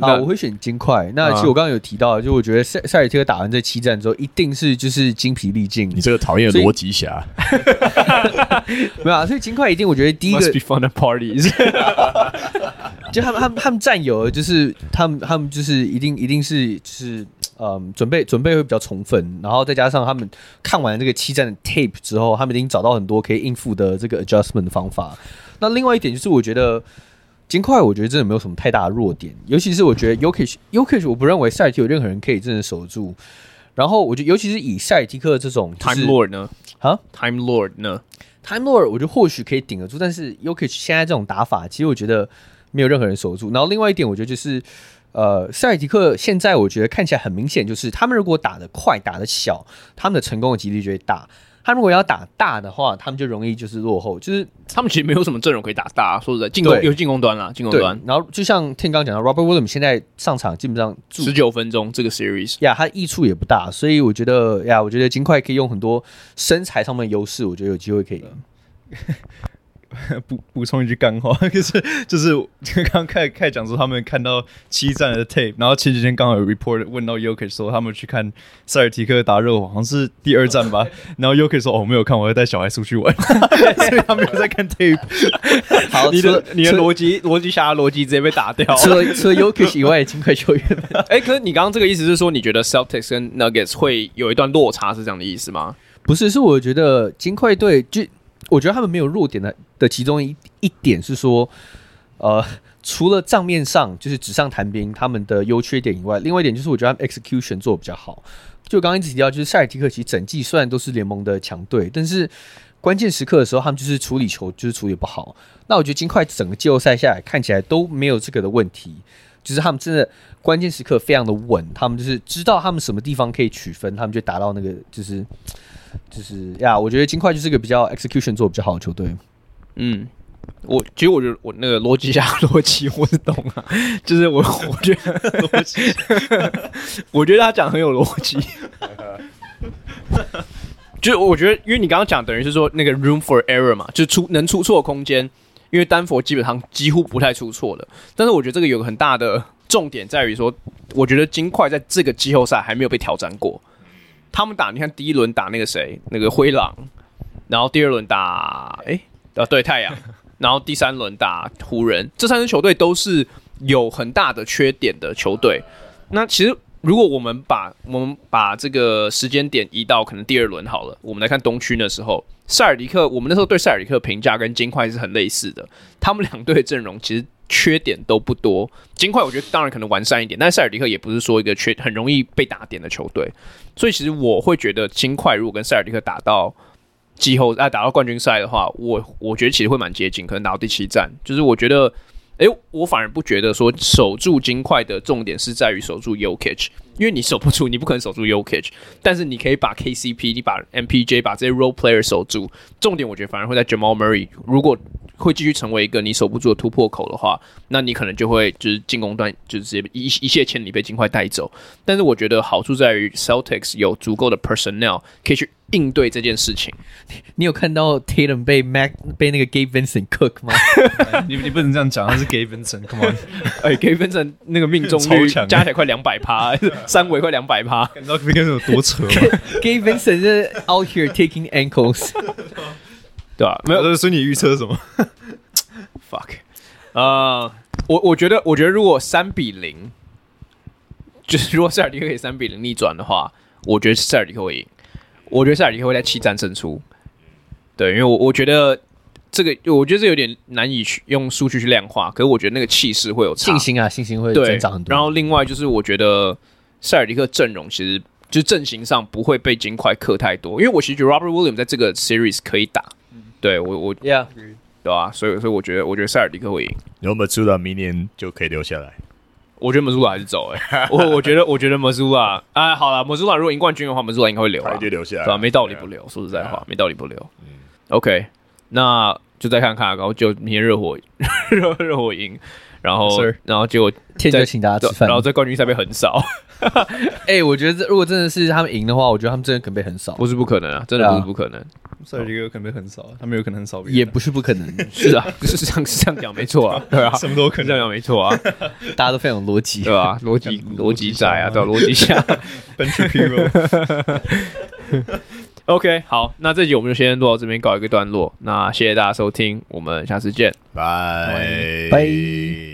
啊，我会选金块。那其实我刚刚有提到，就我觉得塞塞尔提克打完这七战之后，一定是就是精疲力尽。你这个讨厌的逻辑侠，没有啊？所以金块一定，我觉得第一个 Must be fun parties，就他们他们他们战友，就是他们他们就是一定一定是就是。嗯，准备准备会比较充分，然后再加上他们看完这个七战的 tape 之后，他们已经找到很多可以应付的这个 adjustment 的方法。那另外一点就是，我觉得金块，我觉得真的没有什么太大的弱点，尤其是我觉得 Jokic Jokic 我不认为塞尔提有任何人可以真的守住。然后我觉得，尤其是以塞尔提克这种、就是、Time Lord 呢？啊，Time Lord 呢？Time Lord 我觉得或许可以顶得住，但是 Yokish 现在这种打法，其实我觉得没有任何人守住。然后另外一点，我觉得就是。呃，塞尔提克现在我觉得看起来很明显，就是他们如果打得快、打得小，他们的成功的几率就会大。他如果要打大的话，他们就容易就是落后。就是他们其实没有什么阵容可以打大。说实在，进攻有进攻端啦，进攻端。然后就像 Tim 刚讲到，Robert Williams 现在上场基本上十九分钟这个 series 呀，他益处也不大。所以我觉得呀，我觉得金块可以用很多身材上面的优势，我觉得有机会可以。补 补充一句干话，就是就是刚刚开开讲说他们看到七战的 tape，然后前几天刚好有 report 问到 Yoke 说他们去看塞尔提克打热火，好像是第二战吧。然后 Yoke 说哦，没有看，我要带小孩出去玩，所以他没有在看 tape。好，你的你的逻辑逻辑侠的逻辑直接被打掉。除了除了 Jokic 以外，金块球员。哎、欸，可是你刚刚这个意思是说，你觉得 Celtics 跟 Nuggets 会有一段落差，是这样的意思吗？不是，是我觉得金块队就。我觉得他们没有弱点的的其中一一点是说，呃，除了账面上就是纸上谈兵他们的优缺点以外，另外一点就是我觉得他们 execution 做的比较好。就刚刚一直提到，就是塞尔提克其实整季虽然都是联盟的强队，但是关键时刻的时候，他们就是处理球就是处理不好。那我觉得金块整个季后赛下来看起来都没有这个的问题，就是他们真的关键时刻非常的稳，他们就是知道他们什么地方可以取分，他们就达到那个就是。就是呀，我觉得金块就是一个比较 execution 做比较好的球队。嗯，我其实我觉得我那个逻辑下逻辑我是懂啊，就是我我觉得逻辑，我觉得他讲很有逻辑。就是我觉得，因为你刚刚讲等于是说那个 room for error 嘛，就出能出错的空间，因为丹佛基本上几乎不太出错的。但是我觉得这个有个很大的重点在于说，我觉得金块在这个季后赛还没有被挑战过。他们打，你看第一轮打那个谁，那个灰狼，然后第二轮打，哎，呃，对太阳，然后第三轮打湖人，这三支球队都是有很大的缺点的球队。那其实如果我们把我们把这个时间点移到可能第二轮好了，我们来看东区的时候，塞尔迪克，我们那时候对塞尔迪克评价跟金块是很类似的，他们两队的阵容其实。缺点都不多，金块我觉得当然可能完善一点，但是塞尔迪克也不是说一个缺很容易被打点的球队，所以其实我会觉得金块如果跟塞尔迪克打到季后啊打到冠军赛的话，我我觉得其实会蛮接近，可能打到第七战，就是我觉得哎，我反而不觉得说守住金块的重点是在于守住 Jokic，因为你守不住，你不可能守住 Jokic，但是你可以把 KCP，你把 MPJ，把这些 role player 守住。重点我觉得反而会在 Jamal Murray，如果会继续成为一个你守不住的突破口的话，那你可能就会就是进攻端就是直接一一泻千里被尽快带走。但是我觉得好处在于 Celtics 有足够的 personnel 可以去应对这件事情。你有看到 Tatum 被 Mac 被那个 Gabe Vincent cook 吗？你 你不能这样讲，他是 Gabe Vincent，Come on，哎，Gabe Vincent 那个命中率加起来快两百趴，三围快两百趴，你知道 Gabe Vincent 有多扯吗？Gabe Vincent 是 out here taking ankles。对吧、啊？没有，所以你预测什么？Fuck，呃、uh,，我我觉得，我觉得如果三比零，就是如果塞尔迪克可以三比零逆转的话，我觉得塞尔迪克会赢。我觉得塞尔迪克会在七战胜出。对，因为我我觉得这个，我觉得这有点难以去用数据去量化。可是我觉得那个气势会有差信心啊，信心会增长很多。然后另外就是，我觉得塞尔迪克阵容其实就是阵型上不会被金块克太多，因为我其实觉得 Robert Williams 在这个 series 可以打。对我我，Yeah，对吧？所以所以我觉得我觉得塞尔迪克会赢。然后 Mazzulla 明年就可以留下来。我觉得 Mazzulla 还是走哎、欸。我我觉得我觉得 Mazzulla 啊，好了，Mazzulla 如果赢冠军的话，Mazzulla 应该会留啊，就留下来，对吧？没道理不留，说实在话，没道理不留。嗯，OK，那就再看看，然后就明天热火热热火赢，然后然后结果天就请大家吃饭，然后在冠军赛被横扫。哎、欸，我觉得这如果真的是他们赢的话，我觉得他们真的可能被横扫，不是不可能啊，真的不是不可能。塞尔迪克可能被横扫，他们有可能很扫别人，也不是不可能，是啊，是这样是这样讲没错啊，对啊，什么都可能。这样讲没错啊，大家都非常有逻辑，对吧、啊？逻辑逻辑仔啊，对逻辑下。OK，好，那这集我们就先录到这边，告一个段落。那谢谢大家收听，我们下次见，拜拜。